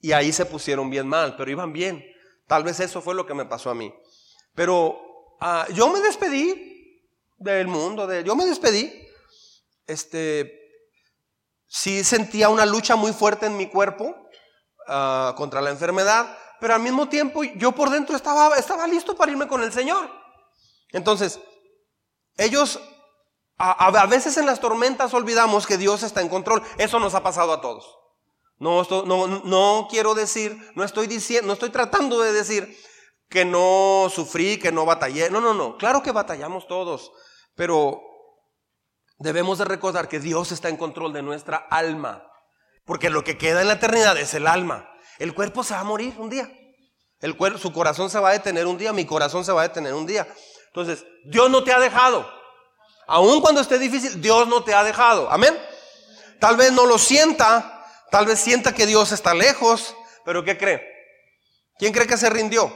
y ahí se pusieron bien mal, pero iban bien. Tal vez eso fue lo que me pasó a mí. Pero Ah, yo me despedí del mundo, yo me despedí. Este, sí sentía una lucha muy fuerte en mi cuerpo ah, contra la enfermedad, pero al mismo tiempo yo por dentro estaba, estaba listo para irme con el Señor. Entonces, ellos a, veces en las tormentas olvidamos que Dios está en control. Eso nos ha pasado a todos. No, no, no quiero decir, no estoy diciendo, no estoy tratando de decir que no sufrí, que no batallé. No, no, no. Claro que batallamos todos, pero debemos de recordar que Dios está en control de nuestra alma. Porque lo que queda en la eternidad es el alma. El cuerpo se va a morir un día. El cuerpo, su corazón se va a detener un día, mi corazón se va a detener un día. Entonces, Dios no te ha dejado. Aun cuando esté difícil, Dios no te ha dejado. Amén. Tal vez no lo sienta, tal vez sienta que Dios está lejos, pero ¿qué cree? ¿Quién cree que se rindió?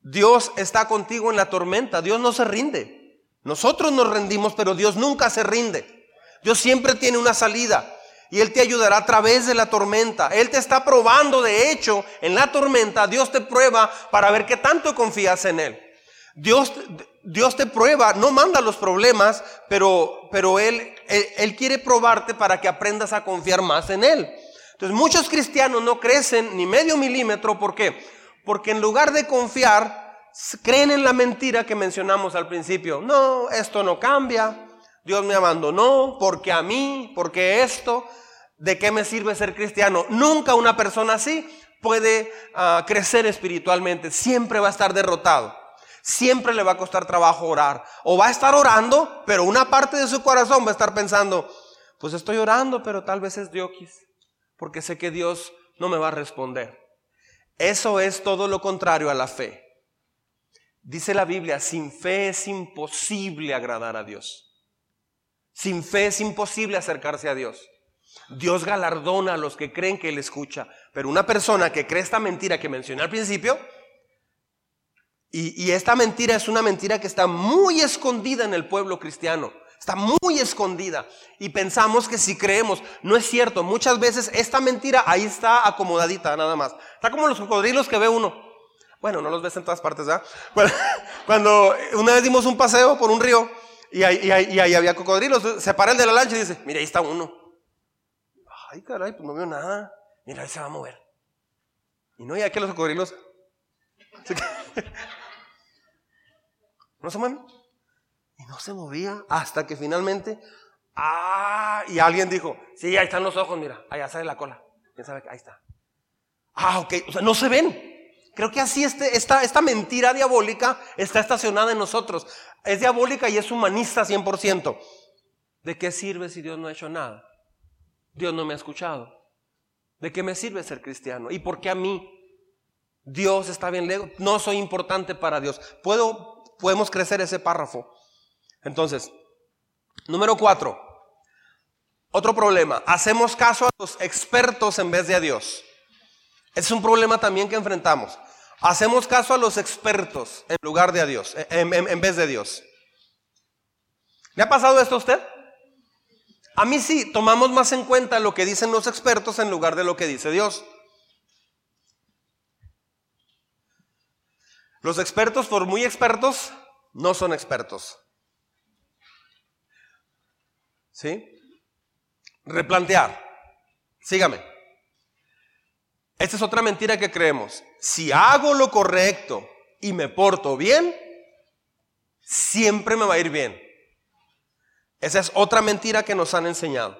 Dios está contigo en la tormenta, Dios no se rinde. Nosotros nos rendimos, pero Dios nunca se rinde. Dios siempre tiene una salida y Él te ayudará a través de la tormenta. Él te está probando, de hecho, en la tormenta Dios te prueba para ver qué tanto confías en Él. Dios, Dios te prueba, no manda los problemas, pero, pero él, él, él quiere probarte para que aprendas a confiar más en Él. Entonces muchos cristianos no crecen ni medio milímetro, ¿por qué? Porque en lugar de confiar, creen en la mentira que mencionamos al principio. No, esto no cambia. Dios me abandonó porque a mí, porque esto. ¿De qué me sirve ser cristiano? Nunca una persona así puede uh, crecer espiritualmente. Siempre va a estar derrotado. Siempre le va a costar trabajo orar. O va a estar orando, pero una parte de su corazón va a estar pensando, pues estoy orando, pero tal vez es Diokis. Porque sé que Dios no me va a responder. Eso es todo lo contrario a la fe. Dice la Biblia, sin fe es imposible agradar a Dios. Sin fe es imposible acercarse a Dios. Dios galardona a los que creen que Él escucha. Pero una persona que cree esta mentira que mencioné al principio, y, esta mentira es una mentira que está muy escondida en el pueblo cristiano. Está muy escondida. Y pensamos que si creemos, no es cierto. Muchas veces esta mentira ahí está acomodadita nada más. Está como los cocodrilos que ve uno. Bueno, no los ves en todas partes, ¿verdad? *laughs* cuando una vez dimos un paseo por un río y ahí, había cocodrilos, se para el de la lancha y dice, mira, ahí está uno. Ay, caray, pues no veo nada. Mira, ahí se va a mover. Y no, ya que los cocodrilos... *laughs* ¿No se mueven? Y no se movía hasta que finalmente, ah, y alguien dijo, sí, ahí están los ojos, mira, allá sale la cola. ¿Quién sabe? Ahí está. Ah, ok, o sea, no se ven. Creo que así este, esta, esta mentira diabólica está estacionada en nosotros. Es diabólica y es humanista 100%. ¿De qué sirve si Dios no ha hecho nada? Dios no me ha escuchado. ¿De qué me sirve ser cristiano? ¿Y por qué a mí? Dios está bien lejos. No soy importante para Dios. Puedo, podemos crecer ese párrafo. Entonces, número cuatro, otro problema, hacemos caso a los expertos en vez de a Dios. Es un problema también que enfrentamos. Hacemos caso a los expertos en lugar de a Dios, en, en vez de Dios. ¿Le ha pasado esto a usted? A mí sí, tomamos más en cuenta lo que dicen los expertos en lugar de lo que dice Dios. Los expertos, por muy expertos, no son expertos. ¿Sí? Replantear. Sígame. Esta es otra mentira que creemos. Si hago lo correcto y me porto bien, siempre me va a ir bien. Esa es otra mentira que nos han enseñado.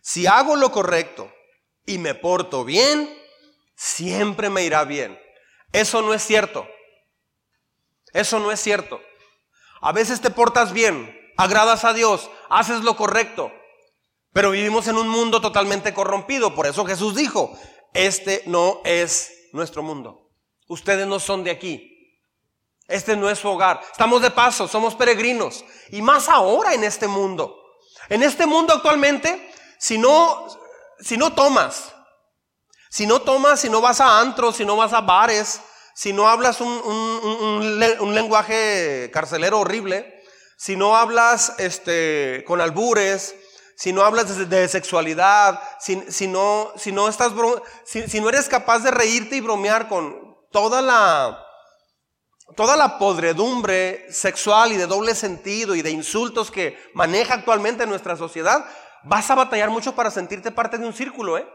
Si hago lo correcto y me porto bien, siempre me irá bien. Eso no es cierto. Eso no es cierto. A veces te portas bien, agradas a Dios, haces lo correcto, pero vivimos en un mundo totalmente corrompido. Por eso Jesús dijo, este no es nuestro mundo. Ustedes no son de aquí. Este no es su hogar. Estamos de paso, somos peregrinos. Y más ahora en este mundo. En este mundo actualmente, si no, si no tomas, si no tomas, si no vas a antros, si no vas a bares, si no hablas un, un, lenguaje carcelero horrible, si no hablas este, con albures, si no hablas de, sexualidad, si, si, no, si, no estás si, si no eres capaz de reírte y bromear con toda la, toda la podredumbre sexual y de doble sentido y de insultos que maneja actualmente nuestra sociedad, vas a batallar mucho para sentirte parte de un círculo, ¿eh?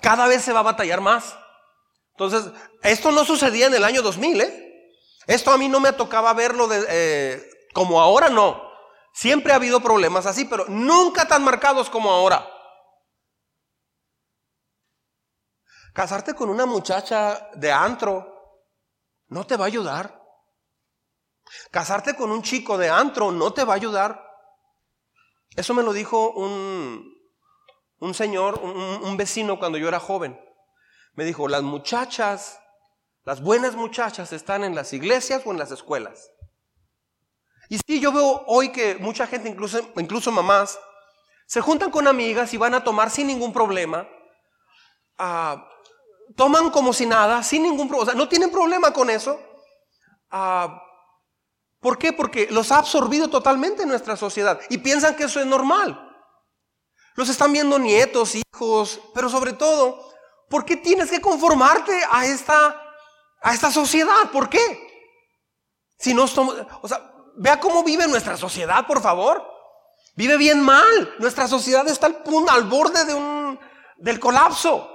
cada vez se va a batallar más. Entonces, esto no sucedía en el año 2000, ¿eh? Esto a mí no me tocaba verlo de, eh, como ahora, no. Siempre ha habido problemas así, pero nunca tan marcados como ahora. Casarte con una muchacha de antro no te va a ayudar. Casarte con un chico de antro no te va a ayudar. Eso me lo dijo un, un señor, un, un vecino cuando yo era joven. Me dijo, las muchachas, las buenas muchachas están en las iglesias o en las escuelas. Y sí, yo veo hoy que mucha gente, incluso, incluso mamás, se juntan con amigas y van a tomar sin ningún problema. Ah, toman como si nada, sin ningún problema. O sea, no tienen problema con eso. Ah, ¿Por qué? Porque los ha absorbido totalmente en nuestra sociedad y piensan que eso es normal. Los están viendo nietos, hijos, pero sobre todo, ¿por qué tienes que conformarte a esta, a esta sociedad? ¿Por qué? Si no somos, o sea, vea cómo vive nuestra sociedad, por favor. Vive bien mal. Nuestra sociedad está al, punto, al borde de del colapso.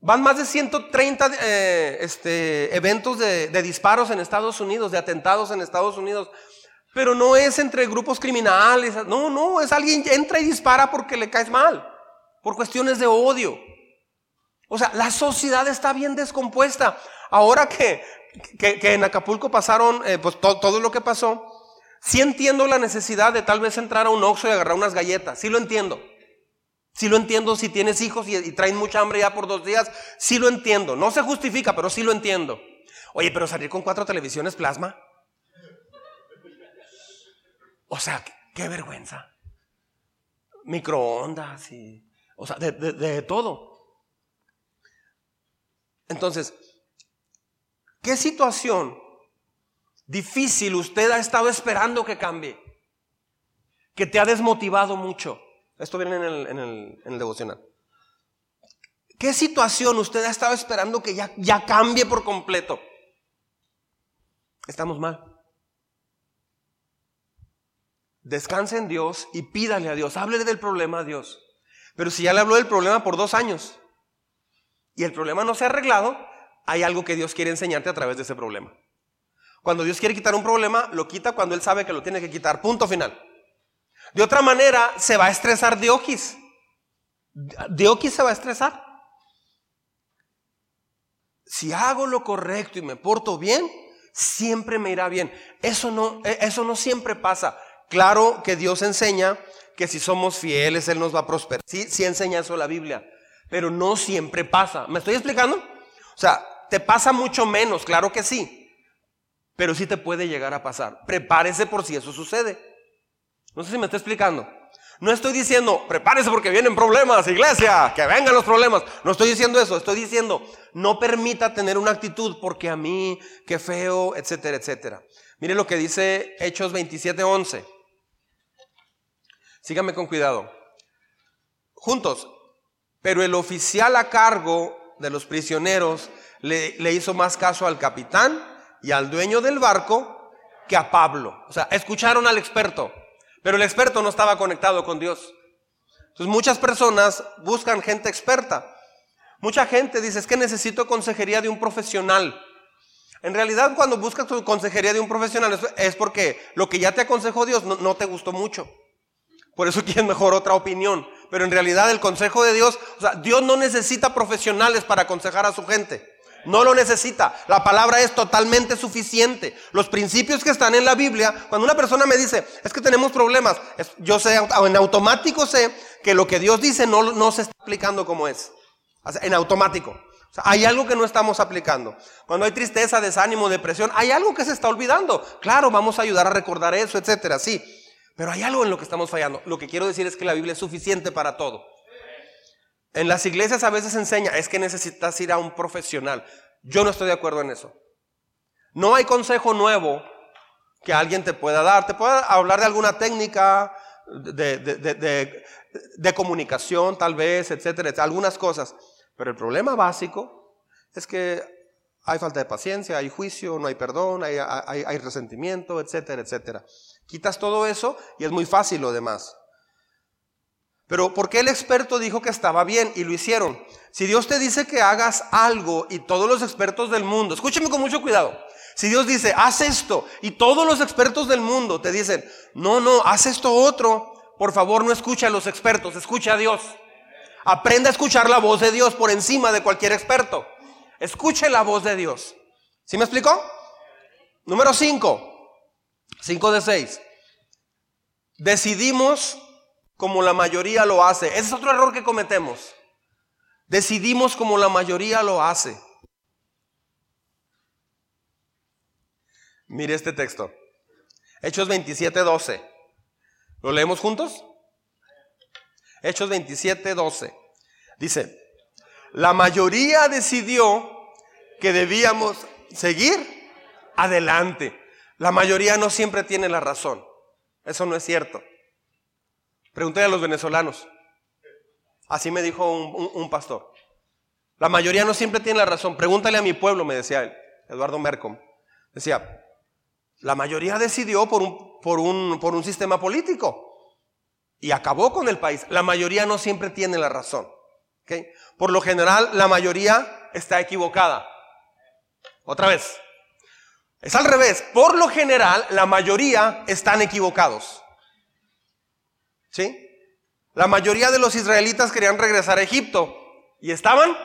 Van más de 130 eh, este, eventos de, disparos en Estados Unidos, de atentados en Estados Unidos. Pero no es entre grupos criminales. No, no, es alguien que entra y dispara porque le caes mal. Por cuestiones de odio. O sea, la sociedad está bien descompuesta. Ahora que, que, en Acapulco pasaron eh, pues todo lo que pasó, sí entiendo la necesidad de tal vez entrar a un Oxxo y agarrar unas galletas. Sí lo entiendo. Sí lo entiendo si tienes hijos y, traen mucha hambre ya por dos días. Sí lo entiendo. No se justifica, pero sí lo entiendo. Oye, pero salir con cuatro televisiones plasma. O sea, qué, vergüenza. Microondas y... O sea, de todo. Entonces, ¿qué situación difícil usted ha estado esperando que cambie? Que te ha desmotivado mucho. Esto viene en el, devocional. ¿Qué situación usted ha estado esperando que ya, ya cambie por completo? Estamos mal. Descanse en Dios y pídale a Dios, háblele del problema a Dios. Pero si ya le habló del problema por dos años y el problema no se ha arreglado, hay algo que Dios quiere enseñarte a través de ese problema. Cuando Dios quiere quitar un problema, lo quita cuando Él sabe que lo tiene que quitar. Punto final. De otra manera, se va a estresar Dioquis. Dioquis se va a estresar. Si hago lo correcto y me porto bien, siempre me irá bien. Eso no, e, eso no siempre pasa. Claro que Dios enseña que si somos fieles, Él nos va a prosperar. Sí, sí enseña eso la Biblia, pero no siempre pasa. ¿Me estoy explicando? O sea, te pasa mucho menos, claro que sí, pero sí te puede llegar a pasar. Prepárese por si eso sucede. No sé si me está explicando. No estoy diciendo, prepárese porque vienen problemas, iglesia, que vengan los problemas. No estoy diciendo eso, estoy diciendo, no permita tener una actitud porque a mí, qué feo, etcétera, etcétera. Mire lo que dice Hechos 27:11. Sígame con cuidado. Juntos. Pero el oficial a cargo de los prisioneros le, hizo más caso al capitán y al dueño del barco que a Pablo. O sea, escucharon al experto. Pero el experto no estaba conectado con Dios. Entonces muchas personas buscan gente experta. Mucha gente dice, es que necesito consejería de un profesional. En realidad cuando buscas consejería de un profesional es porque lo que ya te aconsejó Dios no, te gustó mucho. Por eso *laughs* quieres mejor otra opinión. Pero en realidad el consejo de Dios, o sea, Dios no necesita profesionales para aconsejar a su gente. No lo necesita. La palabra es totalmente suficiente. Los principios que están en la Biblia, cuando una persona me dice, es que tenemos problemas, yo sé, en automático sé que lo que Dios dice no, se está aplicando como es. En automático. hay algo que no estamos aplicando. Cuando hay tristeza, desánimo, depresión, hay algo que se está olvidando. Claro, vamos a ayudar a recordar eso, etcétera, sí. Pero hay algo en lo que estamos fallando. Lo que quiero decir es que la Biblia es suficiente para todo. En las iglesias a veces enseña, es que necesitas ir a un profesional. Yo no estoy de acuerdo en eso. No hay consejo nuevo que alguien te pueda dar. Te pueda hablar de alguna técnica de, comunicación, tal vez, etcétera, algunas cosas. Pero el problema básico es que hay falta de paciencia, hay juicio, no hay perdón, hay, hay resentimiento, etcétera, etcétera. Quitas todo eso y es muy fácil lo demás. Pero ¿por qué el experto dijo que estaba bien y lo hicieron? Si Dios te dice que hagas algo y todos los expertos del mundo, escúcheme con mucho cuidado. Si Dios dice, haz esto y todos los expertos del mundo te dicen, no, no, haz esto otro, por favor no escucha a los expertos, escucha a Dios. Aprenda a escuchar la voz de Dios por encima de cualquier experto. Escuche la voz de Dios. ¿Sí me explicó? Número 5. 5 de 6. Decidimos como la mayoría lo hace. Ese es otro error que cometemos. Decidimos como la mayoría lo hace. Mire este texto. Hechos 27, 12. ¿Lo leemos juntos? Hechos 27, 12. Dice, la mayoría decidió que debíamos seguir adelante. La mayoría no siempre tiene la razón. Eso no es cierto. Pregúntale a los venezolanos. Así me dijo un, pastor. La mayoría no siempre tiene la razón. Pregúntale a mi pueblo, me decía él, Eduardo Mercom. Decía, la mayoría decidió por un, por un, por un sistema político y acabó con el país. La mayoría no siempre tiene la razón. Por lo general, la mayoría está equivocada. Otra vez. Es al revés. Por lo general, la mayoría están equivocados. ¿Sí? La mayoría de los israelitas querían regresar a Egipto y estaban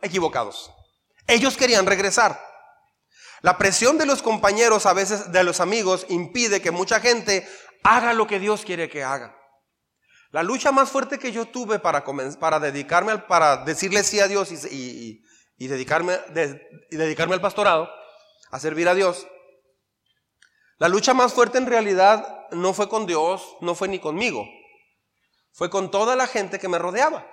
equivocados. Ellos querían regresar. La presión de los compañeros, a veces de los amigos, impide que mucha gente haga lo que Dios quiere que haga. La lucha más fuerte que yo tuve para, para dedicarme, al, para decirle sí a Dios y, dedicarme, y dedicarme al pastorado, a servir a Dios, la lucha más fuerte en realidad no fue con Dios, no fue ni conmigo fue con toda la gente que me rodeaba.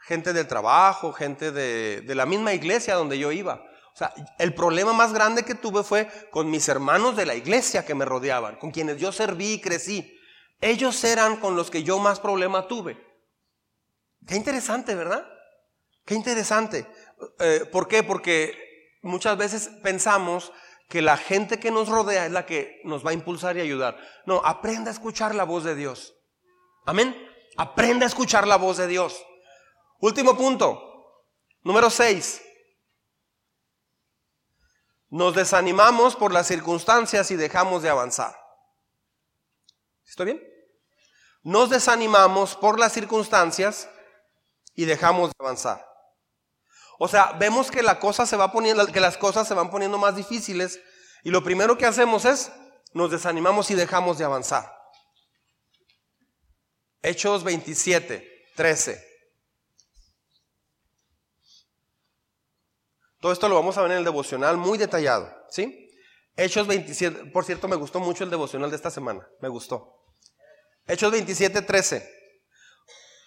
Gente del trabajo, gente de, la misma iglesia donde yo iba. O sea, el problema más grande que tuve fue con mis hermanos de la iglesia que me rodeaban, con quienes yo serví y crecí. Ellos eran con los que yo más problema tuve. Qué interesante, ¿verdad? Qué interesante. Eh, ¿Por qué? Porque muchas veces pensamos que la gente que nos rodea es la que nos va a impulsar y ayudar. No, aprenda a escuchar la voz de Dios. Amén. Aprenda a escuchar la voz de Dios. Último punto. Número 6. Nos desanimamos por las circunstancias y dejamos de avanzar. ¿Estoy bien? Nos desanimamos por las circunstancias y dejamos de avanzar. O sea, vemos que se poniendo, que las cosas se van poniendo más difíciles y lo primero que hacemos es nos desanimamos y dejamos de avanzar. Hechos 27, 13. Todo esto lo vamos a ver en el devocional muy detallado, ¿sí? Hechos 27, por cierto, me gustó mucho el devocional de esta semana, me gustó. Hechos 27, 13.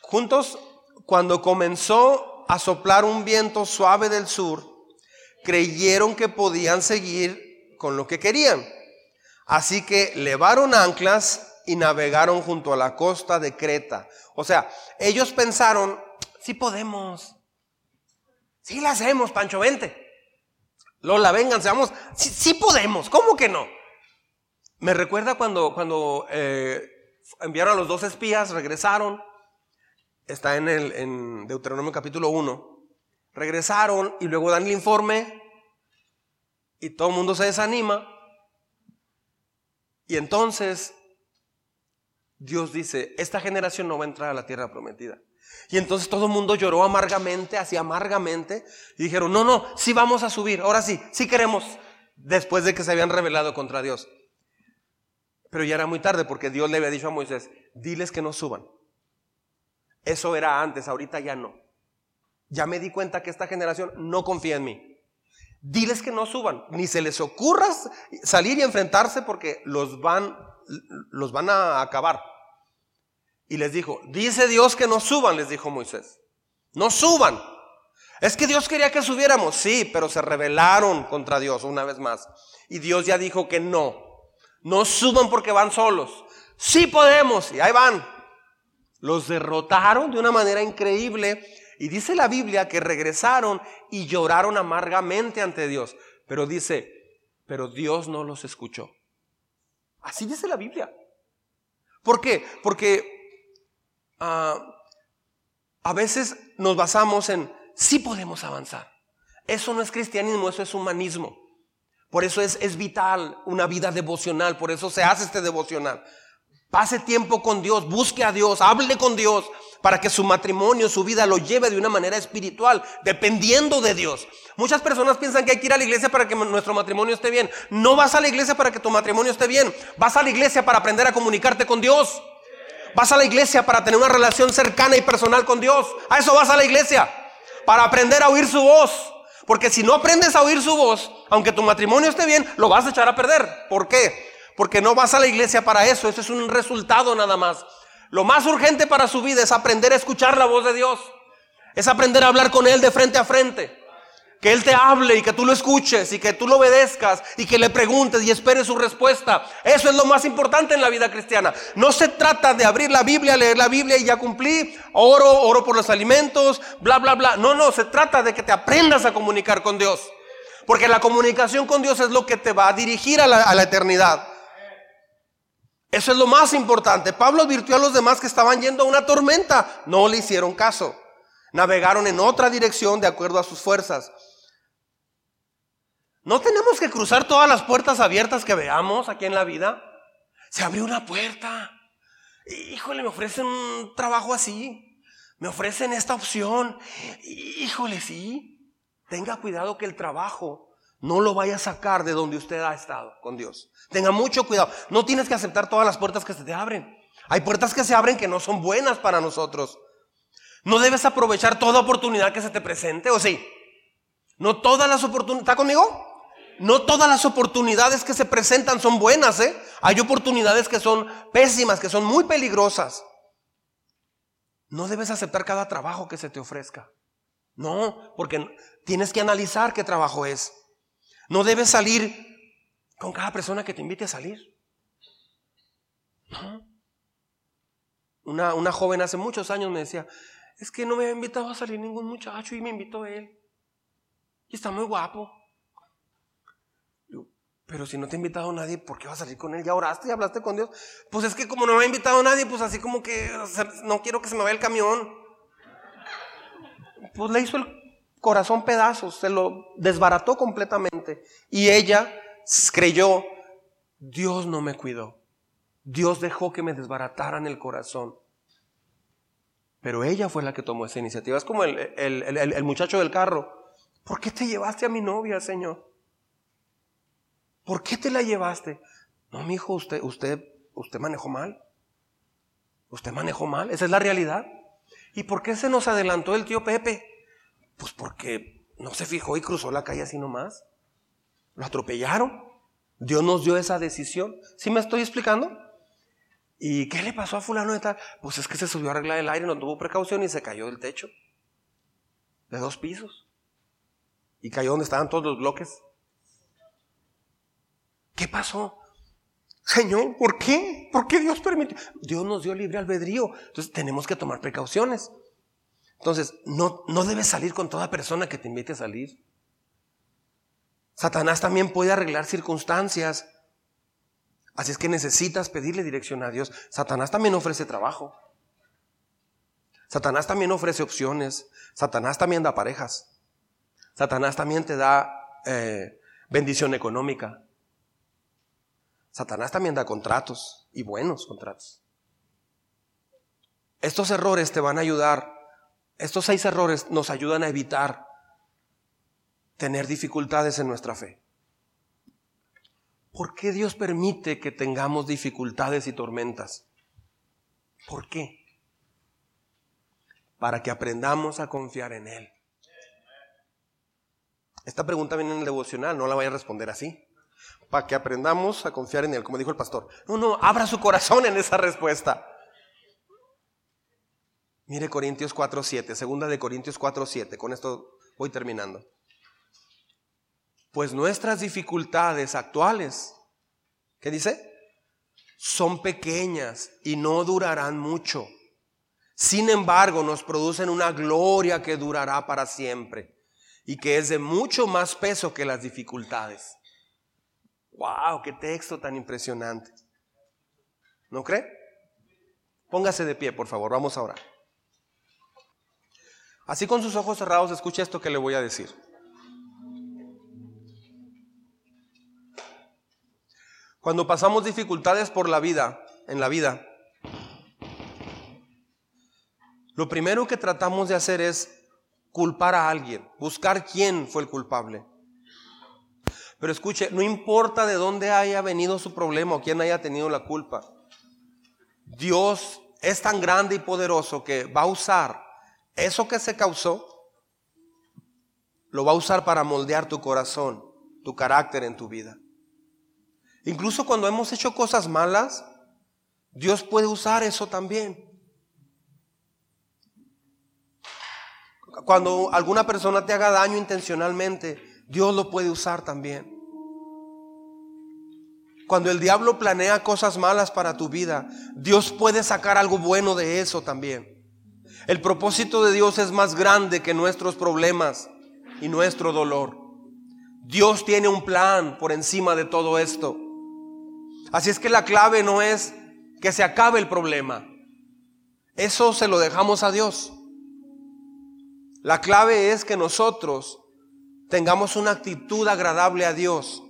Juntos, cuando comenzó a soplar un viento suave del sur, creyeron que podían seguir con lo que querían. Así que levaron anclas y navegaron junto a la costa de Creta. O sea, ellos pensaron, sí podemos, sí la hacemos, Pancho, vente. Lola, vengan, seamos, sí, sí podemos, ¿cómo que no? Me recuerda cuando, cuando eh, enviaron a los dos espías, regresaron, está en, el, en Deuteronomio capítulo 1. Regresaron y luego dan el informe y todo el mundo se desanima. Y entonces Dios dice, esta generación no va a entrar a la tierra prometida. Y entonces todo el mundo lloró amargamente, así amargamente, y dijeron, no, no, sí vamos a subir, ahora sí, sí queremos, después de que se habían rebelado contra Dios. Pero ya era muy tarde porque Dios le había dicho a Moisés, diles que no suban. Eso era antes, ahorita ya no. Ya me di cuenta que esta generación no confía en mí. Diles que no suban, ni se les ocurra salir y enfrentarse porque los van, los van a acabar. Y les dijo, dice Dios que no suban, les dijo Moisés. No suban. Es que Dios quería que subiéramos, sí, pero se rebelaron contra Dios una vez más. Y Dios ya dijo que no. No suban porque van solos. Sí podemos, y ahí van. Los derrotaron de una manera increíble. Y dice la Biblia que regresaron y lloraron amargamente ante Dios. Pero dice, pero Dios no los escuchó. Así dice la Biblia. ¿Por qué? Porque ah, a veces nos basamos en, sí podemos avanzar. Eso no es cristianismo, eso es humanismo. Por eso es, es vital una vida devocional, por eso se hace este devocional. Pase tiempo con Dios, busque a Dios, hable con Dios para que su matrimonio, su vida lo lleve de una manera espiritual, dependiendo de Dios. Muchas personas piensan que hay que ir a la iglesia para que nuestro matrimonio esté bien. No vas a la iglesia para que tu matrimonio esté bien. Vas a la iglesia para aprender a comunicarte con Dios. Vas a la iglesia para tener una relación cercana y personal con Dios. A eso vas a la iglesia. Para aprender a oír su voz. Porque si no aprendes a oír su voz, aunque tu matrimonio esté bien, lo vas a echar a perder. ¿Por qué? Porque no vas a la iglesia para eso, eso es un resultado nada más. Lo más urgente para su vida es aprender a escuchar la voz de Dios, es aprender a hablar con Él de frente a frente. Que Él te hable y que tú lo escuches y que tú lo obedezcas y que le preguntes y esperes su respuesta. Eso es lo más importante en la vida cristiana. No se trata de abrir la Biblia, leer la Biblia y ya cumplí, oro, oro por los alimentos, bla, bla, bla. No, no, se trata de que te aprendas a comunicar con Dios. Porque la comunicación con Dios es lo que te va a dirigir a la, a la eternidad. Eso es lo más importante. Pablo advirtió a los demás que estaban yendo a una tormenta. No le hicieron caso. Navegaron en otra dirección de acuerdo a sus fuerzas. No tenemos que cruzar todas las puertas abiertas que veamos aquí en la vida. Se abrió una puerta. Híjole, me ofrecen un trabajo así. Me ofrecen esta opción. Híjole, sí. Tenga cuidado que el trabajo no lo vaya a sacar de donde usted ha estado con Dios. Tenga mucho cuidado. No tienes que aceptar todas las puertas que se te abren. Hay puertas que se abren que no son buenas para nosotros. No debes aprovechar toda oportunidad que se te presente, ¿o sí? No todas las oportunidades. ¿Está conmigo? No todas las oportunidades que se presentan son buenas, ¿eh? Hay oportunidades que son pésimas, que son muy peligrosas. No debes aceptar cada trabajo que se te ofrezca. No, porque tienes que analizar qué trabajo es. No debes salir con cada persona que te invite a salir. Una, una joven hace muchos años me decía, es que no me ha invitado a salir ningún muchacho y me invitó él. Y está muy guapo. pero si no te ha invitado nadie, ¿por qué vas a salir con él? ¿Ya oraste y hablaste con Dios? Pues es que como no me ha invitado nadie, pues así como que no quiero que se me vaya el camión. Pues le hizo el corazón pedazos, se lo desbarató completamente. Y ella creyó, Dios no me cuidó. Dios dejó que me desbarataran el corazón. Pero ella fue la que tomó esa iniciativa. Es como el, el, muchacho del carro. ¿Por qué te llevaste a mi novia, Señor? ¿Por qué te la llevaste? No, mi hijo, usted, usted, usted manejó mal. Usted manejó mal. Esa es la realidad. ¿Y por qué se nos adelantó el tío Pepe? Pues porque no se fijó y cruzó la calle así nomás. Lo atropellaron. Dios nos dio esa decisión. ¿Sí me estoy explicando? ¿Y qué le pasó a fulano de tal? Pues es que se subió a arreglar el aire, no tuvo precaución y se cayó del techo. De dos pisos. Y cayó donde estaban todos los bloques. ¿Qué pasó? Señor, ¿por qué? ¿Por qué Dios permitió? Dios nos dio libre albedrío. Entonces tenemos que tomar precauciones. Entonces, no, no debes salir con toda persona que te invite a salir. Satanás también puede arreglar circunstancias. Así es que necesitas pedirle dirección a Dios. Satanás también ofrece trabajo. Satanás también ofrece opciones. Satanás también da parejas. Satanás también te da eh, bendición económica. Satanás también da contratos y buenos contratos. Estos errores te van a ayudar, estos seis errores nos ayudan a evitar tener dificultades en nuestra fe. ¿Por qué Dios permite que tengamos dificultades y tormentas? ¿Por qué? Para que aprendamos a confiar en Él. Esta pregunta viene en el devocional, no la vaya a responder así. Para que aprendamos a confiar en Él, como dijo el pastor. No, no, abra su corazón en esa respuesta. Mire Corintios 4.7, segunda de Corintios 4.7, con esto voy terminando. Pues nuestras dificultades actuales, ¿qué dice? Son pequeñas y no durarán mucho. Sin embargo, nos producen una gloria que durará para siempre y que es de mucho más peso que las dificultades. ¡Wow! ¡Qué texto tan impresionante! ¿No cree? Póngase de pie, por favor, vamos a orar. Así con sus ojos cerrados, escuche esto que le voy a decir. Cuando pasamos dificultades por la vida, en la vida, lo primero que tratamos de hacer es culpar a alguien, buscar quién fue el culpable. Pero escuche, no importa de dónde haya venido su problema o quién haya tenido la culpa. Dios es tan grande y poderoso que va a usar eso que se causó, lo va a usar para moldear tu corazón, tu carácter en tu vida. Incluso cuando hemos hecho cosas malas, Dios puede usar eso también. Cuando alguna persona te haga daño intencionalmente, Dios lo puede usar también. Cuando el diablo planea cosas malas para tu vida, Dios puede sacar algo bueno de eso también. El propósito de Dios es más grande que nuestros problemas y nuestro dolor. Dios tiene un plan por encima de todo esto. Así es que la clave no es que se acabe el problema. Eso se lo dejamos a Dios. La clave es que nosotros tengamos una actitud agradable a Dios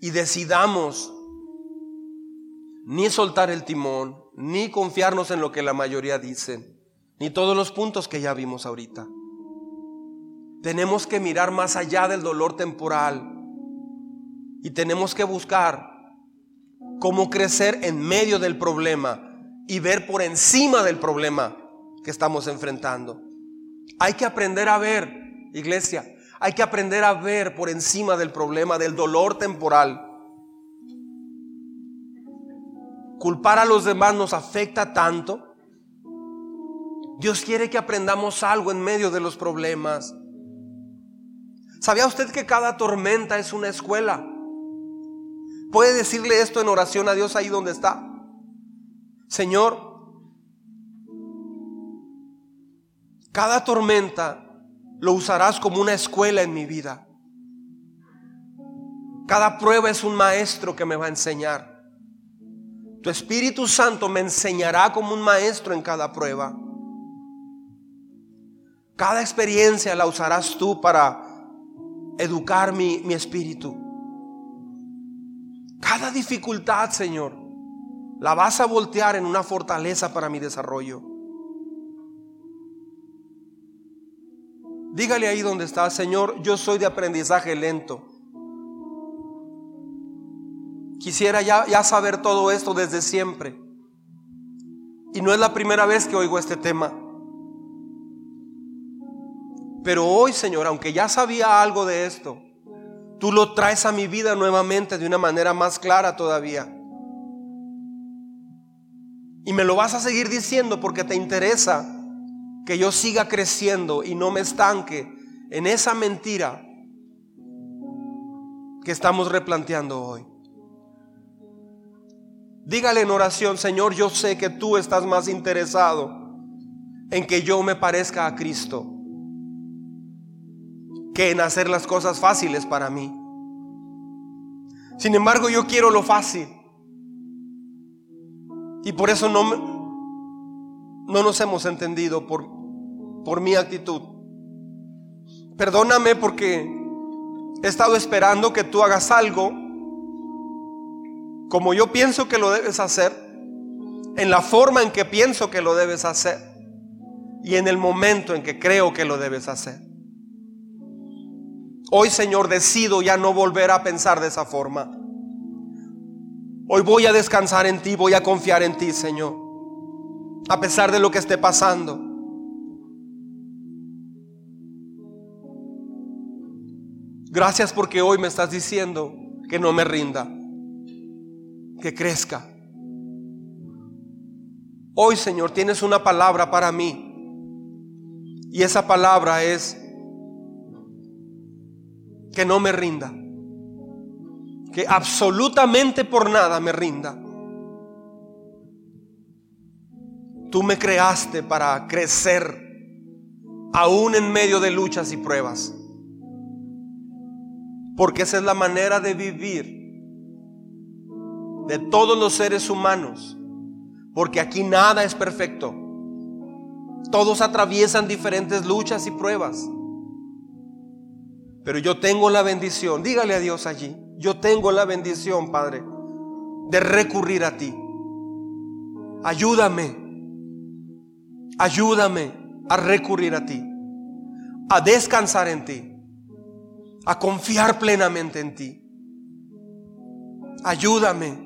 y decidamos ni soltar el timón, ni confiarnos en lo que la mayoría dicen ni todos los puntos que ya vimos ahorita. Tenemos que mirar más allá del dolor temporal y tenemos que buscar cómo crecer en medio del problema y ver por encima del problema que estamos enfrentando. Hay que aprender a ver, iglesia, hay que aprender a ver por encima del problema, del dolor temporal. Culpar a los demás nos afecta tanto Dios quiere que aprendamos algo en medio de los problemas. ¿Sabía usted que cada tormenta es una escuela? ¿Puede decirle esto en oración a Dios ahí donde está? Señor, cada tormenta lo usarás como una escuela en mi vida. Cada prueba es un maestro que me va a enseñar. Tu Espíritu Santo me enseñará como un maestro en cada prueba. Cada experiencia la usarás tú para educar mi, mi espíritu. Cada dificultad, Señor, la vas a voltear en una fortaleza para mi desarrollo. Dígale ahí donde está, Señor, yo soy de aprendizaje lento. Quisiera ya, ya, saber todo esto desde siempre. Y no es la primera vez que oigo este tema. Pero hoy, Señor, aunque ya sabía algo de esto, tú lo traes a mi vida nuevamente de una manera más clara todavía. Y me lo vas a seguir diciendo porque te interesa que yo siga creciendo y no me estanque en esa mentira que estamos replanteando hoy. Dígale en oración, Señor, yo sé que tú estás más interesado en que yo me parezca a Cristo que en hacer las cosas fáciles para mí. Sin embargo, yo quiero lo fácil. Y por eso no, no nos hemos entendido por, por mi actitud. Perdóname porque he estado esperando que tú hagas algo como yo pienso que lo debes hacer, en la forma en que pienso que lo debes hacer y en el momento en que creo que lo debes hacer. Hoy, Señor, decido ya no volver a pensar de esa forma. Hoy voy a descansar en ti, voy a confiar en ti, Señor, a pesar de lo que esté pasando. Gracias porque hoy me estás diciendo que no me rinda, que crezca. Hoy, Señor, tienes una palabra para mí. Y esa palabra es que no me rinda. Que absolutamente por nada me rinda. Tú me creaste para crecer aún en medio de luchas y pruebas. Porque esa es la manera de vivir de todos los seres humanos. Porque aquí nada es perfecto. Todos atraviesan diferentes luchas y pruebas. Pero yo tengo la bendición, dígale a Dios allí, yo tengo la bendición, Padre, de recurrir a ti. Ayúdame, ayúdame a recurrir a ti, a descansar en ti, a confiar plenamente en ti. Ayúdame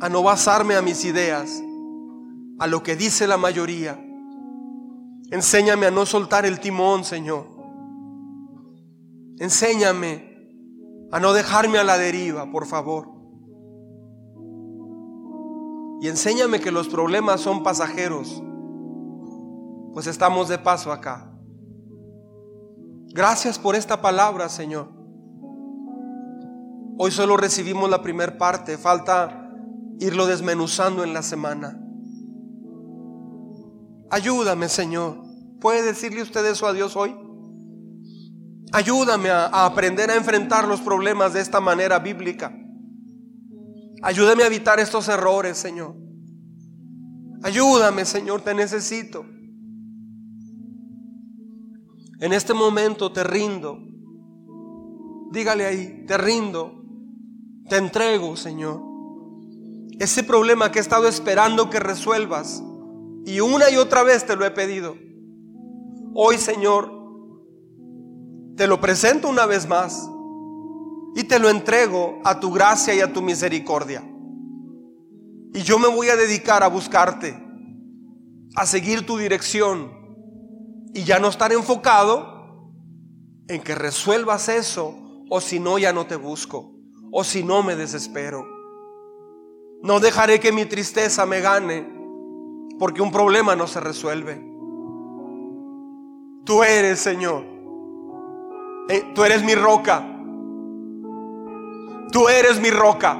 a no basarme a mis ideas, a lo que dice la mayoría. Enséñame a no soltar el timón, Señor. Enséñame a no dejarme a la deriva, por favor. Y enséñame que los problemas son pasajeros, pues estamos de paso acá. Gracias por esta palabra, Señor. Hoy solo recibimos la primera parte, falta irlo desmenuzando en la semana. Ayúdame, Señor. ¿Puede decirle usted eso a Dios hoy? Ayúdame a, aprender a enfrentar los problemas de esta manera bíblica. Ayúdame a evitar estos errores, Señor. Ayúdame, Señor, te necesito. En este momento te rindo. Dígale ahí, te rindo. Te entrego, Señor. Ese problema que he estado esperando que resuelvas y una y otra vez te lo he pedido. Hoy, Señor, te lo presento una vez más y te lo entrego a tu gracia y a tu misericordia. Y yo me voy a dedicar a buscarte, a seguir tu dirección y ya no estar enfocado en que resuelvas eso o si no ya no te busco o si no me desespero. No dejaré que mi tristeza me gane porque un problema no se resuelve. Tú eres, Señor. Eh, tú eres mi roca. Tú eres mi roca.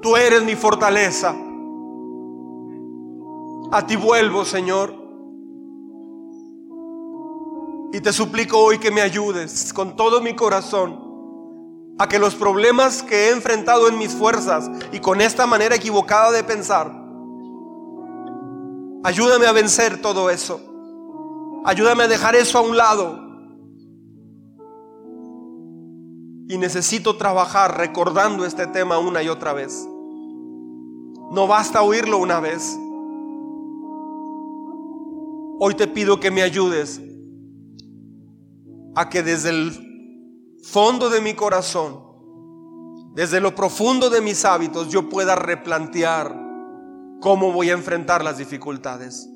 Tú eres mi fortaleza. A ti vuelvo, Señor. Y te suplico hoy que me ayudes con todo mi corazón a que los problemas que he enfrentado en mis fuerzas y con esta manera equivocada de pensar Ayúdame a vencer todo eso. Ayúdame a dejar eso a un lado. Y necesito trabajar recordando este tema una y otra vez. No basta oírlo una vez. Hoy te pido que me ayudes a que desde el fondo de mi corazón, desde lo profundo de mis hábitos, yo pueda replantear cómo voy a enfrentar las dificultades.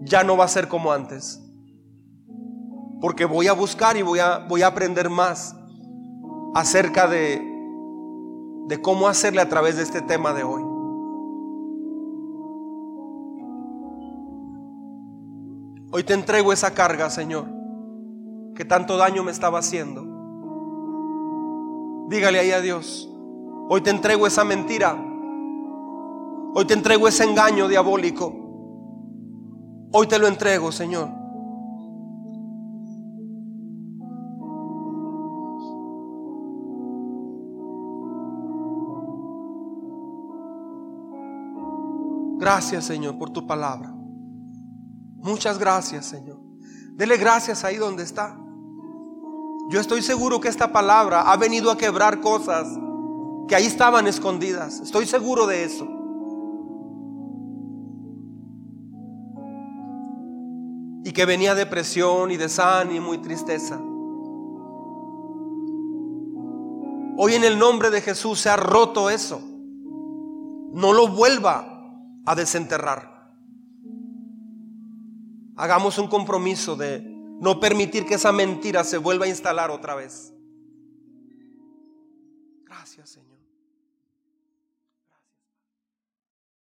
Ya no va a ser como antes. Porque voy a buscar y voy a, voy a aprender más acerca de, de cómo hacerle a través de este tema de hoy. Hoy te entrego esa carga, Señor, que tanto daño me estaba haciendo. Dígale ahí a Dios, hoy te entrego esa mentira Hoy te entrego ese engaño diabólico. Hoy te lo entrego, Señor. Gracias, Señor, por tu palabra. Muchas gracias, Señor. Dele gracias ahí donde está. Yo estoy seguro que esta palabra ha venido a quebrar cosas que ahí estaban escondidas. Estoy seguro de eso. Y que venía depresión y desánimo y tristeza. Hoy en el nombre de Jesús se ha roto eso. No lo vuelva a desenterrar. Hagamos un compromiso de no permitir que esa mentira se vuelva a instalar otra vez. Gracias, Señor.